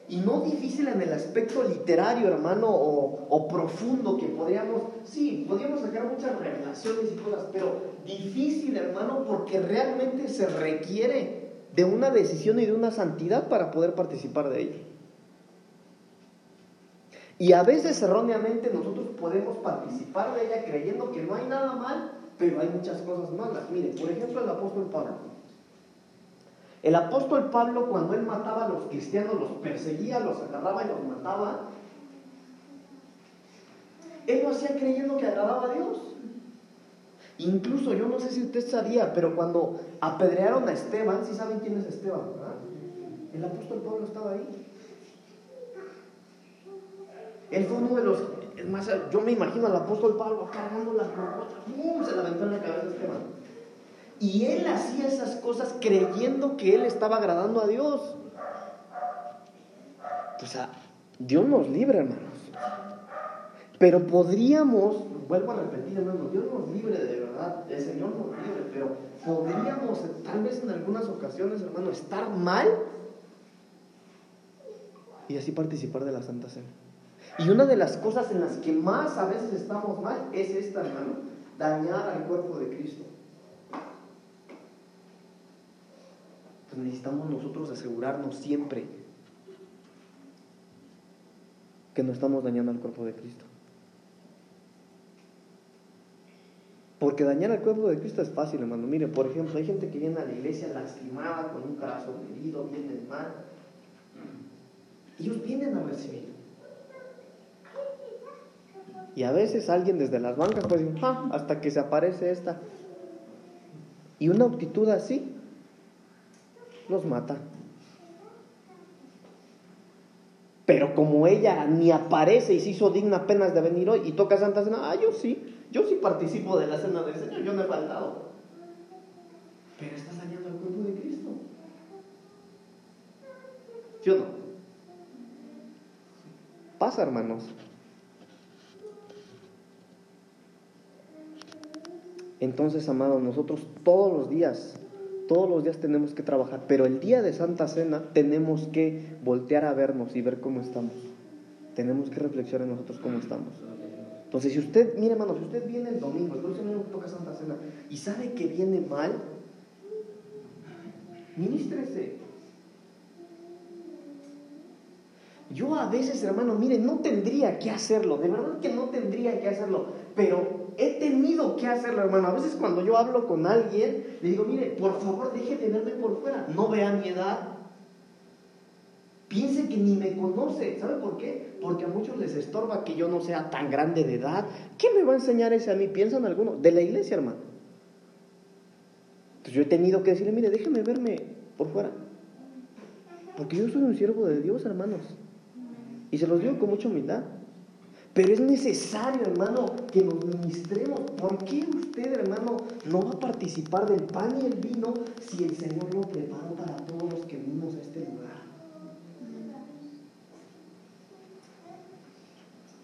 S1: Y no difícil en el aspecto literario, hermano, o, profundo, que podríamos, sí, podríamos sacar muchas revelaciones y cosas, pero difícil, hermano, porque realmente se requiere de una decisión y de una santidad para poder participar de ella. Y a veces erróneamente nosotros podemos participar de ella creyendo que no hay nada mal, pero hay muchas cosas malas. Mire, por ejemplo, el apóstol Pablo. El apóstol Pablo cuando él mataba a los cristianos, los perseguía, los agarraba y los mataba, él lo hacía creyendo que agradaba a Dios. Incluso yo no sé si usted sabía, pero cuando apedrearon a Esteban, si saben quién es Esteban, ¿verdad? El apóstol Pablo estaba ahí. Él fue uno de los. Es más, yo me imagino al apóstol Pablo cargando la ¡pum! Se la aventó en la cabeza a Esteban. Y él hacía esas cosas creyendo que él estaba agradando a Dios. O sea, Dios nos libre, hermanos. Pero podríamos, vuelvo a repetir, hermanos, Dios nos libre de verdad, el Señor nos libre, pero podríamos, tal vez en algunas ocasiones, hermano, estar mal y así participar de la Santa Cena. Y una de las cosas en las que más a veces estamos mal es esta, hermano, dañar al cuerpo de Cristo. Entonces necesitamos nosotros asegurarnos siempre que no estamos dañando al cuerpo de Cristo. Porque dañar al cuerpo de Cristo es fácil, hermano. Mire, por ejemplo, hay gente que viene a la iglesia lastimada, con un corazón herido, vienen mal. Ellos vienen a recibir. Y a veces alguien desde las bancas puede decir, ah, hasta que se aparece esta. Y una actitud así los mata. Pero como ella ni aparece y se hizo digna apenas de venir hoy y toca Santa Cena, ah, yo sí, yo sí participo de la cena del Señor, yo no he faltado. Pero está saliendo al cuerpo de Cristo. ¿Yo no? Pasa, hermanos. Entonces, amados, nosotros todos los días, todos los días tenemos que trabajar, pero el día de Santa Cena tenemos que voltear a vernos y ver cómo estamos. Tenemos que reflexionar nosotros cómo estamos. Entonces, si usted, mire hermano, si usted viene el domingo, el próximo toca Santa Cena y sabe que viene mal, ministrese. Yo a veces, hermano, mire, no tendría que hacerlo, de verdad que no tendría que hacerlo, pero he tenido que hacerlo, hermano. A veces cuando yo hablo con alguien, le digo, mire, por favor, deje de verme por fuera, no vea mi edad. Piense que ni me conoce. ¿Sabe por qué? Porque a muchos les estorba que yo no sea tan grande de edad. ¿Qué me va a enseñar ese a mí? ¿Piensan algunos? De la iglesia, hermano. Entonces yo he tenido que decirle, mire, déjeme verme por fuera. Porque yo soy un siervo de Dios, hermanos. Y se los digo con mucha humildad. Pero es necesario, hermano, que nos ministremos. ¿Por qué usted, hermano, no va a participar del pan y el vino si el Señor lo preparó para todos los que venimos a este lugar?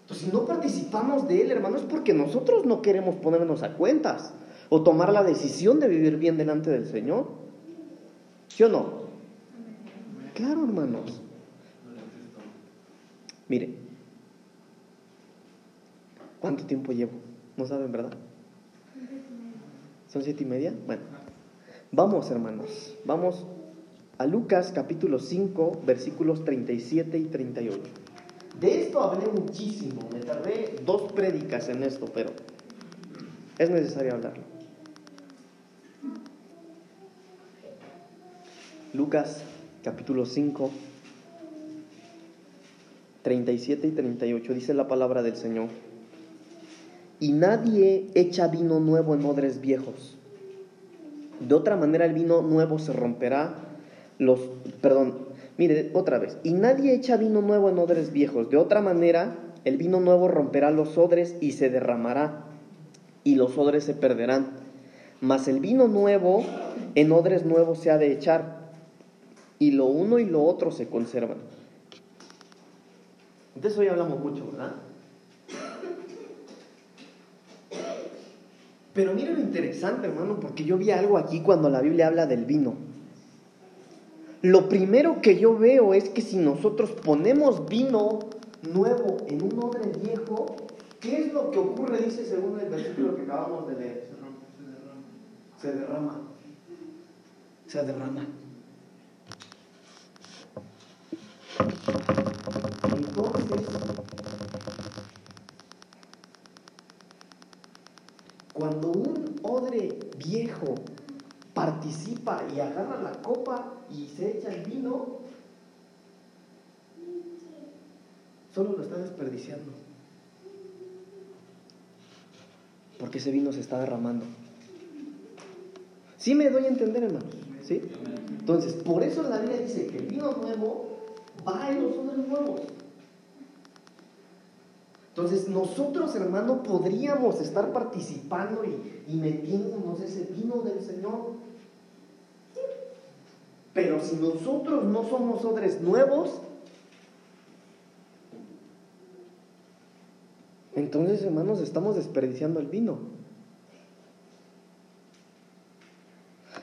S1: Entonces, si no participamos de Él, hermano, es porque nosotros no queremos ponernos a cuentas o tomar la decisión de vivir bien delante del Señor. ¿Sí o no? Claro, hermanos. Mire, ¿cuánto tiempo llevo? No saben, ¿verdad? ¿Son siete y media? Bueno, vamos hermanos, vamos a Lucas capítulo 5, versículos 37 y 38. De esto hablé muchísimo, me tardé dos prédicas en esto, pero es necesario hablarlo. Lucas capítulo 5, 37 y 38 dice la palabra del Señor. Y nadie echa vino nuevo en odres viejos. De otra manera el vino nuevo se romperá, los, perdón, mire otra vez, y nadie echa vino nuevo en odres viejos. De otra manera el vino nuevo romperá los odres y se derramará, y los odres se perderán. Mas el vino nuevo en odres nuevos se ha de echar, y lo uno y lo otro se conservan. Entonces hoy hablamos mucho, ¿verdad? Pero mira lo interesante, hermano, porque yo vi algo aquí cuando la Biblia habla del vino. Lo primero que yo veo es que si nosotros ponemos vino nuevo en un odre viejo, ¿qué es lo que ocurre? Dice según el versículo que acabamos de leer. Se derrama. Se derrama. Entonces, cuando un odre viejo participa y agarra la copa y se echa el vino, solo lo está desperdiciando. Porque ese vino se está derramando. ¿Sí me doy a entender, hermanos? ¿Sí? Entonces, por eso la Biblia dice que el vino nuevo va en los odres nuevos. Entonces, nosotros, hermano, podríamos estar participando y, y metiéndonos ese vino del Señor. Pero si nosotros no somos odres nuevos, entonces, hermanos, estamos desperdiciando el vino.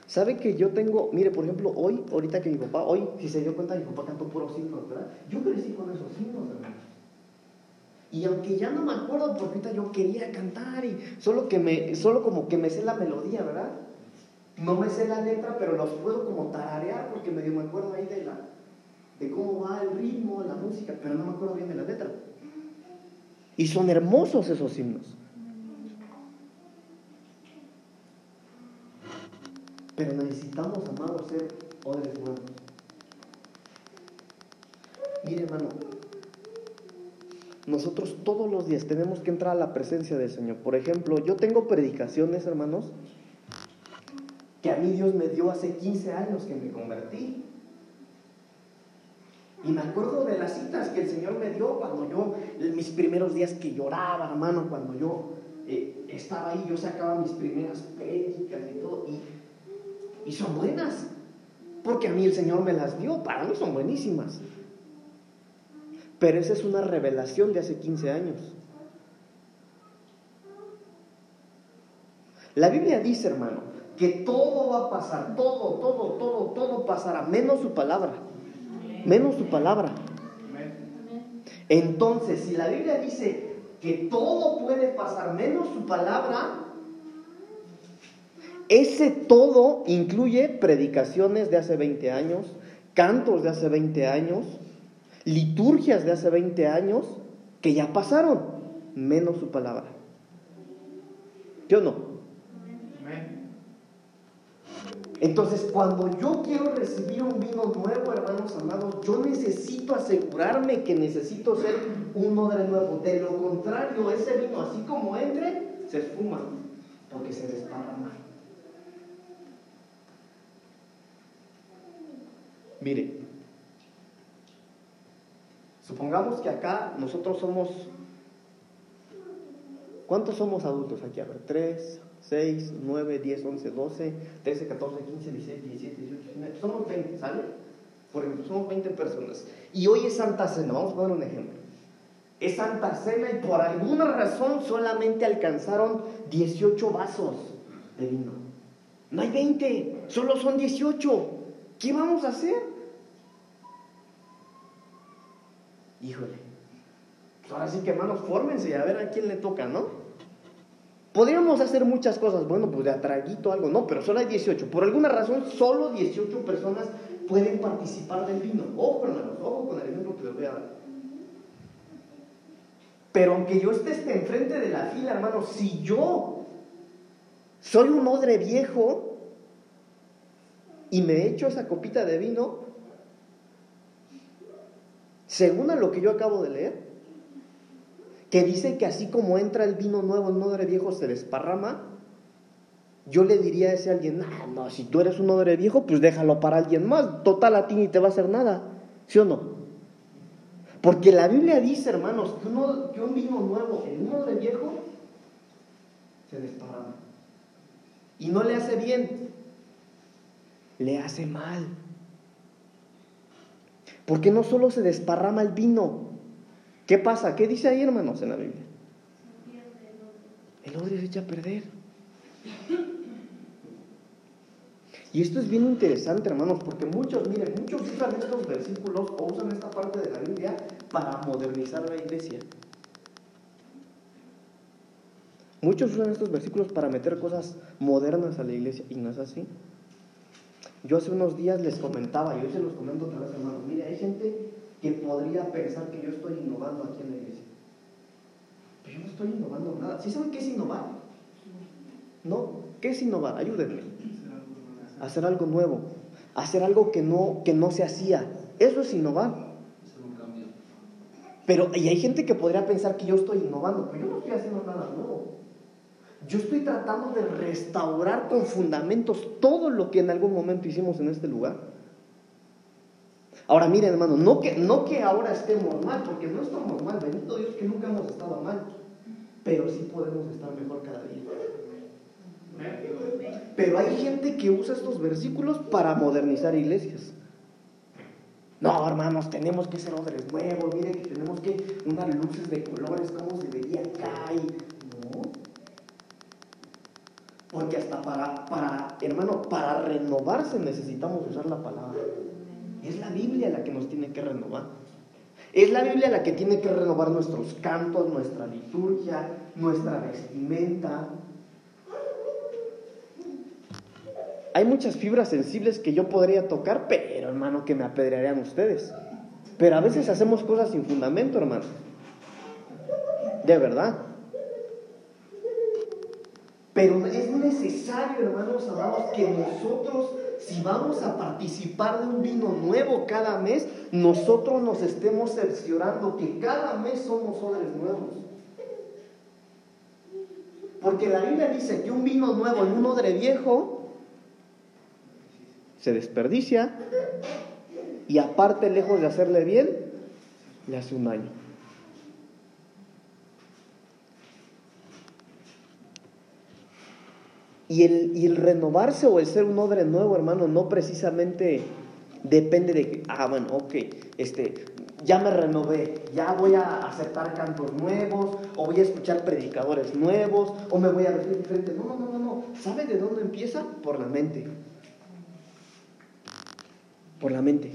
S1: ¿Sabe que yo tengo, mire, por ejemplo, hoy, ahorita que mi papá, hoy, si se dio cuenta, mi papá cantó puros himnos, ¿verdad? Yo crecí con esos himnos, hermanos. Y aunque ya no me acuerdo, porque ahorita yo quería cantar y solo que me, solo como que me sé la melodía, ¿verdad? No me sé la letra, pero los puedo como tararear porque medio me acuerdo ahí de la, de cómo va el ritmo, la música, pero no me acuerdo bien de la letra. Y son hermosos esos himnos. Pero necesitamos, amados, ser odres nuevos. Mire, hermano, nosotros todos los días tenemos que entrar a la presencia del Señor. Por ejemplo, yo tengo predicaciones, hermanos, que a mí Dios me dio hace 15 años que me convertí. Y me acuerdo de las citas que el Señor me dio cuando yo, mis primeros días que lloraba, hermano, cuando yo eh, estaba ahí, yo sacaba mis primeras prédicas y todo. Y y son buenas, porque a mí el Señor me las dio, para mí son buenísimas. Pero esa es una revelación de hace 15 años. La Biblia dice, hermano, que todo va a pasar, todo, todo, todo, todo pasará, menos su palabra. Menos su palabra. Entonces, si la Biblia dice que todo puede pasar menos su palabra, ese todo incluye predicaciones de hace 20 años, cantos de hace 20 años, liturgias de hace 20 años que ya pasaron, menos su palabra. ¿Yo no? Entonces, cuando yo quiero recibir un vino nuevo, hermanos amados, yo necesito asegurarme que necesito ser un odre nuevo. De lo contrario, ese vino, así como entre, se esfuma, porque se desparrama. Mire, supongamos que acá nosotros somos, ¿cuántos somos adultos aquí? A ver, 3, 6, 9, 10, 11, 12, 13, 14, 15, 16, 17, 18, 19, somos 20, ¿sale? Por ejemplo, somos 20 personas. Y hoy es Santa Cena, vamos a poner un ejemplo. Es Santa Cena y por alguna razón solamente alcanzaron 18 vasos de vino. No hay 20, solo son 18. ¿Qué vamos a hacer? Híjole. Ahora sí que hermanos, fórmense y a ver a quién le toca, ¿no? Podríamos hacer muchas cosas, bueno, pues de atraguito algo, no, pero solo hay 18. Por alguna razón, solo 18 personas pueden participar del vino. Ojo, hermanos, ojo con el ejemplo que les voy a dar. Pero aunque yo esté enfrente de la fila, hermanos, si yo soy un odre viejo, y me echo esa copita de vino, según a lo que yo acabo de leer, que dice que así como entra el vino nuevo, el odre viejo se desparrama, yo le diría a ese alguien, no, no, si tú eres un odre viejo, pues déjalo para alguien más, total a ti ni te va a hacer nada, ¿sí o no? Porque la Biblia dice, hermanos, que, un vino nuevo en un odre viejo se desparrama. Y no le hace bien, le hace mal. Porque no solo se desparrama el vino. ¿Qué pasa? ¿Qué dice ahí, hermanos, en la Biblia? El odre se echa a perder. Y esto es bien interesante, hermanos, porque muchos, miren, muchos usan estos versículos o usan esta parte de la Biblia para modernizar la iglesia. Muchos usan estos versículos para meter cosas modernas a la iglesia y no es así. Yo hace unos días les comentaba, y hoy se los comento otra vez, hermanos. Mire, hay gente que podría pensar que yo estoy innovando aquí en la iglesia. Pero yo no estoy innovando nada. ¿Sí saben qué es innovar? ¿No? ¿Qué es innovar? Ayúdenme. Hacer algo nuevo. Hacer algo que no, que no se hacía. Eso es innovar. Pero, y hay gente que podría pensar que yo estoy innovando, pero yo no estoy haciendo nada nuevo. Yo estoy tratando de restaurar con fundamentos todo lo que en algún momento hicimos en este lugar. Ahora miren hermano, no que, no que ahora estemos mal, porque no estamos mal, bendito Dios que nunca hemos estado mal, pero sí podemos estar mejor cada día. Pero hay gente que usa estos versículos para modernizar iglesias. No, hermanos, tenemos que ser odres nuevos, miren que tenemos que unas luces de colores, como se veía acá y porque hasta para, para, hermano, para renovarse necesitamos usar la palabra. Es la Biblia la que nos tiene que renovar. Es la Biblia la que tiene que renovar nuestros cantos, nuestra liturgia, nuestra vestimenta. Hay muchas fibras sensibles que yo podría tocar, pero hermano, que me apedrearían ustedes. Pero a veces hacemos cosas sin fundamento, hermano. De verdad. Pero es necesario, hermanos amados, que nosotros, si vamos a participar de un vino nuevo cada mes, nosotros nos estemos cerciorando que cada mes somos odres nuevos. Porque la Biblia dice que un vino nuevo en un odre viejo se desperdicia y aparte, lejos de hacerle bien, le hace un daño. Y el, renovarse o el ser un odre nuevo, hermano, no precisamente depende de que, ah, bueno, ok, este, ya me renové, ya voy a aceptar cantos nuevos, o voy a escuchar predicadores nuevos, o me voy a vestir diferente. No, no, no, no, no. ¿Sabe de dónde empieza? Por la mente. Por la mente.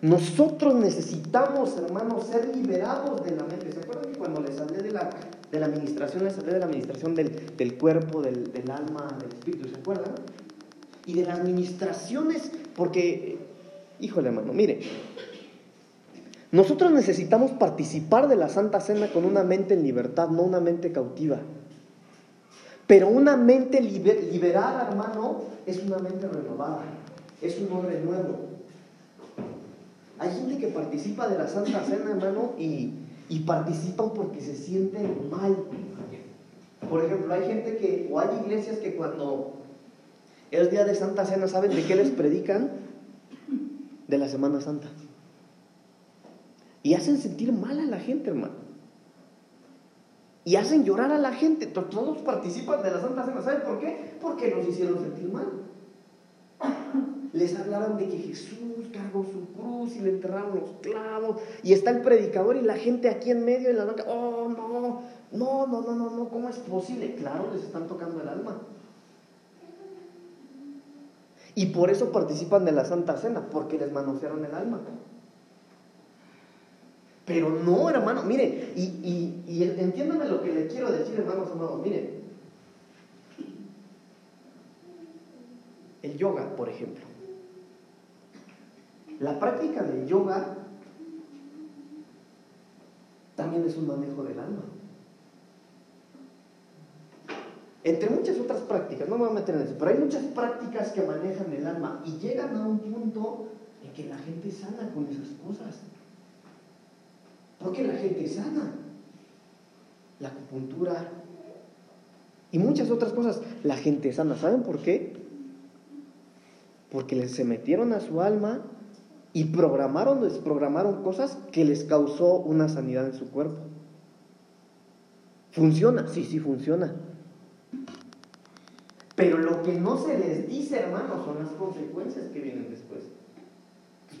S1: Nosotros necesitamos, hermanos, ser liberados de la mente. ¿Se acuerdan que cuando les hablé de la, de la administración, de la administración del, del cuerpo, del, del, alma, del espíritu? ¿Se acuerdan? Y de las administraciones, porque, híjole, hermano, mire, nosotros necesitamos participar de la Santa Cena con una mente en libertad, no una mente cautiva. Pero una mente liberada, hermano, es una mente renovada, es un hombre nuevo. Hay gente que participa de la Santa Cena, hermano, y, y participan porque se sienten mal. Por ejemplo, hay gente que, o hay iglesias que cuando es día de Santa Cena, ¿saben de qué les predican? De la Semana Santa. Y hacen sentir mal a la gente, hermano. Y hacen llorar a la gente. Todos participan de la Santa Cena. ¿Saben por qué? Porque nos hicieron sentir mal. Les hablaron de que Jesús cargó su cruz y le enterraron los clavos. Y está el predicador y la gente aquí en medio de la noche, oh no, no, no, no, no, no, ¿cómo es posible? Claro, les están tocando el alma. Y por eso participan de la Santa Cena, porque les manosearon el alma. Pero no, hermano, mire, y, y, y entiéndame lo que le quiero decir, hermanos amados, miren. El yoga, por ejemplo. La práctica del yoga también es un manejo del alma. Entre muchas otras prácticas, no me voy a meter en eso, pero hay muchas prácticas que manejan el alma y llegan a un punto en que la gente sana con esas cosas. Porque la gente sana. La acupuntura y muchas otras cosas. La gente sana, ¿saben por qué? Porque se metieron a su alma y programaron, desprogramaron cosas que les causó una sanidad en su cuerpo. ¿Funciona? Sí, sí funciona. Pero lo que no se les dice, hermanos, son las consecuencias que vienen después.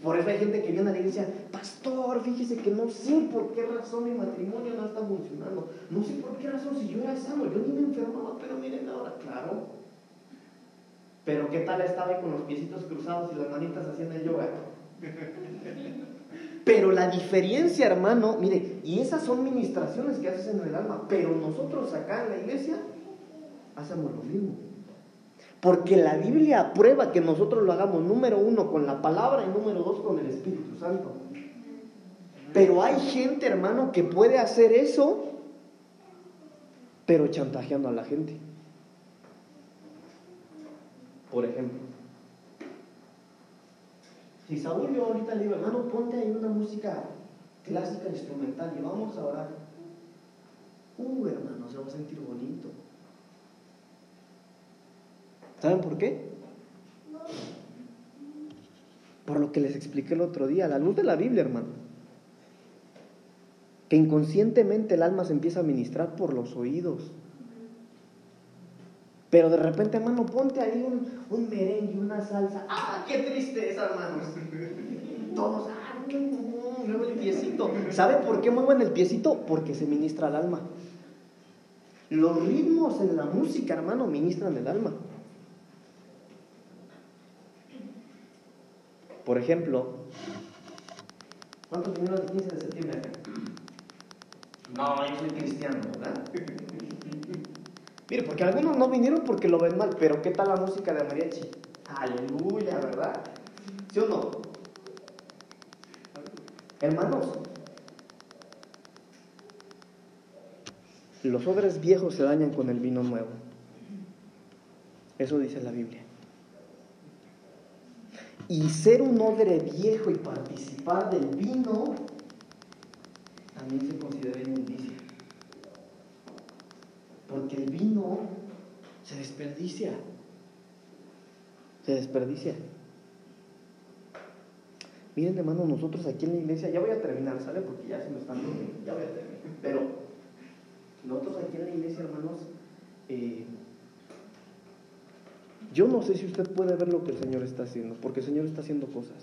S1: Por eso hay gente que viene a la iglesia, pastor, fíjese que no sé por qué razón mi matrimonio no está funcionando. No sé por qué razón, si yo era sano, yo ni me enfermaba, pero miren ahora, claro. Pero qué tal estaba ahí con los piecitos cruzados y las manitas haciendo el yoga. Pero la diferencia, hermano, mire, y esas son ministraciones que haces en el alma, pero nosotros acá en la iglesia hacemos lo mismo. Porque la Biblia aprueba que nosotros lo hagamos, número uno, con la palabra y número dos, con el Espíritu Santo. Pero hay gente, hermano, que puede hacer eso, pero chantajeando a la gente. Por ejemplo, si Saúl yo ahorita le digo, hermano, ponte ahí una música clásica instrumental y vamos a orar. Uh, hermano, se va a sentir bonito. ¿Saben por qué? Por lo que les expliqué el otro día, la luz de la Biblia, hermano. Que inconscientemente el alma se empieza a ministrar por los oídos. Pero de repente, hermano, ponte ahí un, un merengue, una salsa. ¡Ah, qué tristeza, hermanos! Todos, ¡ah, mueve el piecito! ¿Sabe por qué mueven el piecito? Porque se ministra al alma. Los ritmos en la música, hermano, ministran el alma. Por ejemplo, ¿cuántos vinieron el 15 de septiembre? No, yo soy cristiano, ¿verdad? Mire, porque algunos no vinieron porque lo ven mal, pero ¿qué tal la música de mariachi? Aleluya, ¿verdad? ¿Sí o no? Hermanos, los odres viejos se dañan con el vino nuevo. Eso dice la Biblia. Y ser un odre viejo y participar del vino también se considera inmundicia. Porque el vino se desperdicia. Se desperdicia. Miren, hermano, nosotros aquí en la iglesia, ya voy a terminar, ¿sale? Porque ya se me están ya voy a terminar. Pero nosotros aquí en la iglesia, hermanos, eh, yo no sé si usted puede ver lo que el Señor está haciendo, porque el Señor está haciendo cosas.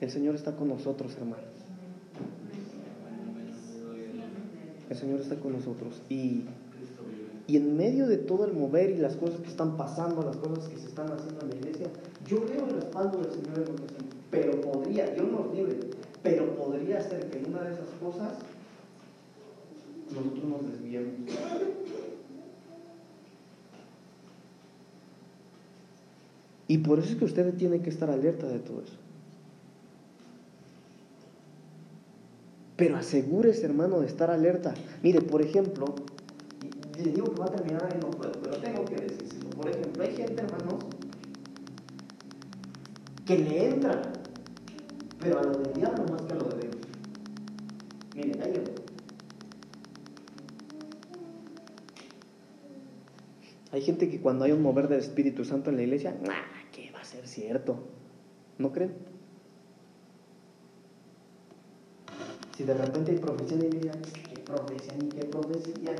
S1: El Señor está con nosotros, hermanos. El Señor está con nosotros. Y, y en medio de todo el mover y las cosas que están pasando, las cosas que se están haciendo en la iglesia, yo veo el respaldo del Señor en hacemos. Pero podría, Dios nos libre, pero podría ser que en una de esas cosas nosotros nos desviemos. Y por eso es que usted tiene que estar alerta de todo eso. Pero asegúrese, hermano, de estar alerta. Mire, por ejemplo, le digo que va a terminar y no puedo, pero tengo que decírselo. Por ejemplo, hay gente, hermanos, que le entra, pero a lo del diablo más que a lo de Dios. Mire, hay Hay gente que cuando hay un mover del Espíritu Santo en la iglesia, ser cierto. ¿No creen? Si de repente hay profecía en la ¿qué profecía ni qué profecía?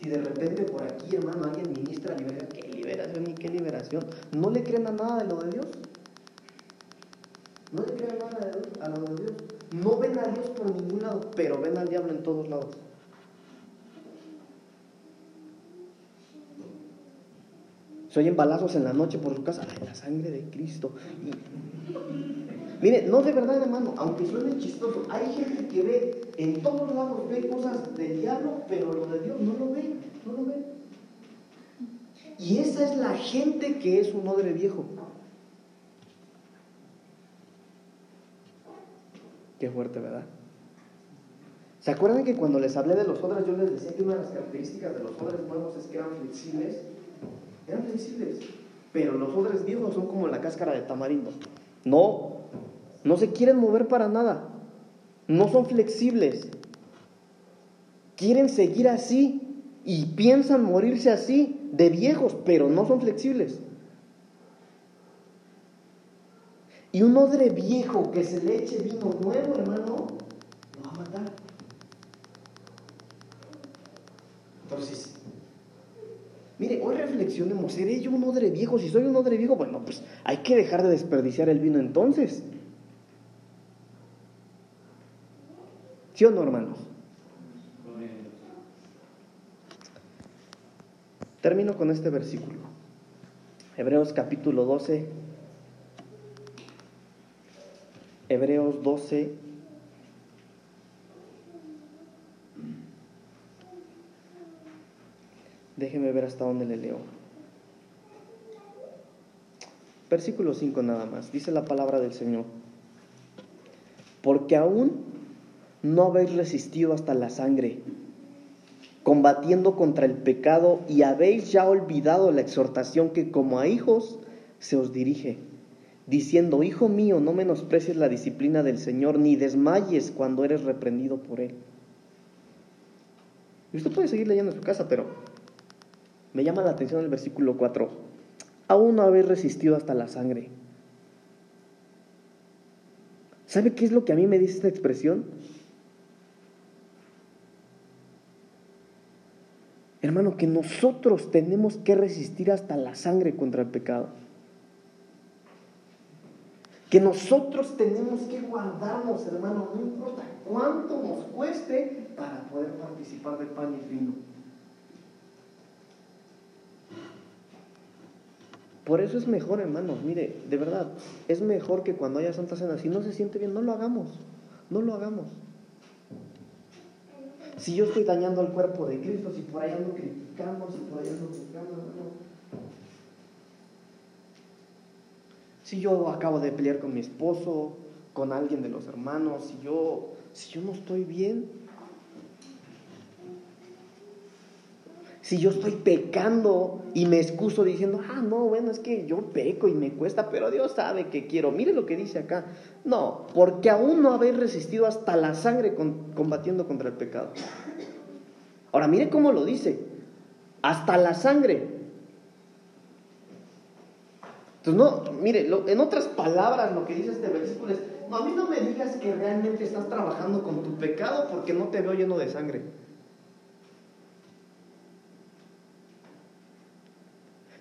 S1: Si de repente por aquí, hermano, alguien ministra liberación, ¿qué liberación ni qué liberación? ¿No le creen a nada de lo de Dios? No le creen a nada de a lo de Dios. No ven a Dios por ningún lado, pero ven al diablo en todos lados. Se oyen balazos en la noche por su casa. Ay, la sangre de Cristo. Mire, no de verdad, hermano, aunque suene chistoso, hay gente que ve en todos lados, ve cosas del diablo, pero lo de Dios no lo ve, no lo ve. Y esa es la gente que es un odre viejo. Qué fuerte, ¿verdad? ¿Se acuerdan que cuando les hablé de los odres, yo les decía que una de las características de los odres nuevos es que eran flexibles? eran pero los odres viejos son como la cáscara de tamarindo. No No se quieren mover para nada. No son flexibles. Quieren seguir así y piensan morirse así de viejos, pero no son flexibles. Y un odre viejo que se le eche vino nuevo, hermano, lo va a matar. Entonces, mire, hoy reflexionemos, ¿seré yo un odre viejo? Si soy un odre viejo, bueno, pues hay que dejar de desperdiciar el vino entonces. ¿Sí o no, hermanos? Termino con este versículo. Hebreos capítulo 12. Hebreos 12. Déjeme ver hasta dónde le leo. Versículo 5 nada más. Dice la palabra del Señor. Porque aún no habéis resistido hasta la sangre, combatiendo contra el pecado y habéis ya olvidado la exhortación que como a hijos se os dirige, diciendo, Hijo mío, no menosprecies la disciplina del Señor, ni desmayes cuando eres reprendido por Él. Y usted puede seguir leyendo en su casa, pero me llama la atención el versículo 4. Aún no habéis resistido hasta la sangre. ¿Sabe qué es lo que a mí me dice esta expresión? Hermano, que nosotros tenemos que resistir hasta la sangre contra el pecado. Que nosotros tenemos que guardarnos, hermano, no importa cuánto nos cueste para poder participar del pan y vino. Por eso es mejor, hermanos, mire, de verdad, es mejor que cuando haya Santa Cena, si no se siente bien, no lo hagamos, no lo hagamos. Si yo estoy dañando al cuerpo de Cristo, si por ahí ando criticando, si por ahí ando buscando, hermano. Si yo acabo de pelear con mi esposo, con alguien de los hermanos, si yo, si yo no estoy bien, si yo estoy pecando y me excuso diciendo, ah, no, bueno, es que yo peco y me cuesta, pero Dios sabe que quiero. Mire lo que dice acá. No, porque aún no habéis resistido hasta la sangre combatiendo contra el pecado. Ahora, mire cómo lo dice. Hasta la sangre. Entonces, no, mire, en otras palabras, lo que dice este versículo es, no, a mí no me digas que realmente estás trabajando con tu pecado porque no te veo lleno de sangre.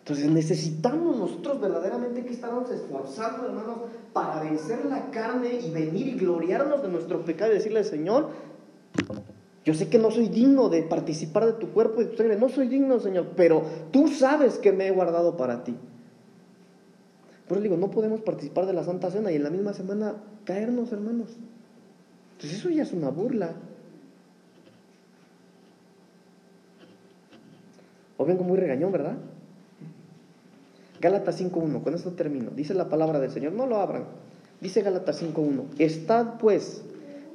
S1: Entonces necesitamos nosotros verdaderamente que estarnos esforzando, hermanos, para vencer la carne y venir y gloriarnos de nuestro pecado y decirle Señor, yo sé que no soy digno de participar de tu cuerpo y de tu sangre, no soy digno, Señor, pero tú sabes que me he guardado para ti. Por eso digo, no podemos participar de la Santa Cena y en la misma semana caernos, hermanos. Entonces eso ya es una burla. O vengo muy regañón, ¿verdad? Gálatas 5.1, con esto termino. Dice la palabra del Señor, no lo abran. Dice Gálatas 5.1, estad pues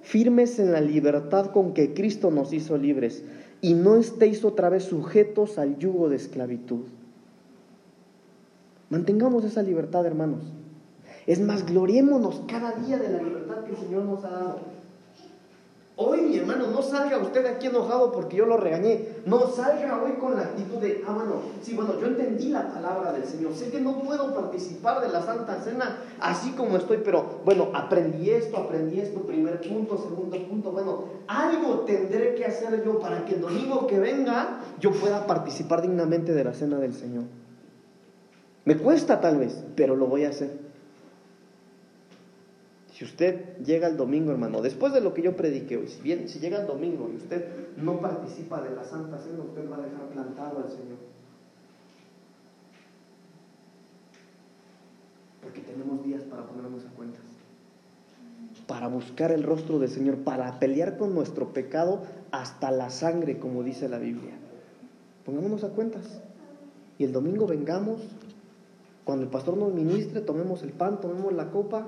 S1: firmes en la libertad con que Cristo nos hizo libres y no estéis otra vez sujetos al yugo de esclavitud. Mantengamos esa libertad, hermanos. Es más, gloriémonos cada día de la libertad que el Señor nos ha dado. Hoy, mi hermano, no salga usted aquí enojado porque yo lo regañé. No salga hoy con la actitud de, ah, bueno, sí, bueno, yo entendí la palabra del Señor. Sé que no puedo participar de la Santa Cena así como estoy, pero bueno, aprendí esto, aprendí esto, primer punto, segundo punto. Bueno, algo tendré que hacer yo para que el domingo que venga yo pueda participar dignamente de la Cena del Señor. Me cuesta tal vez, pero lo voy a hacer. Si usted llega el domingo, hermano, después de lo que yo prediqué hoy, si bien si llega el domingo y usted no participa de la Santa Cena, usted va a dejar plantado al Señor. Porque tenemos días para ponernos a cuentas. Para buscar el rostro del Señor, para pelear con nuestro pecado hasta la sangre, como dice la Biblia. Pongámonos a cuentas. Y el domingo vengamos, cuando el pastor nos ministre, tomemos el pan, tomemos la copa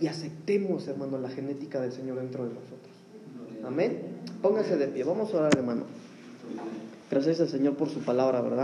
S1: y aceptemos, hermano, la genética del Señor dentro de nosotros. Amén. Póngase de pie. Vamos a orar, hermano. Gracias al Señor por su palabra, ¿verdad?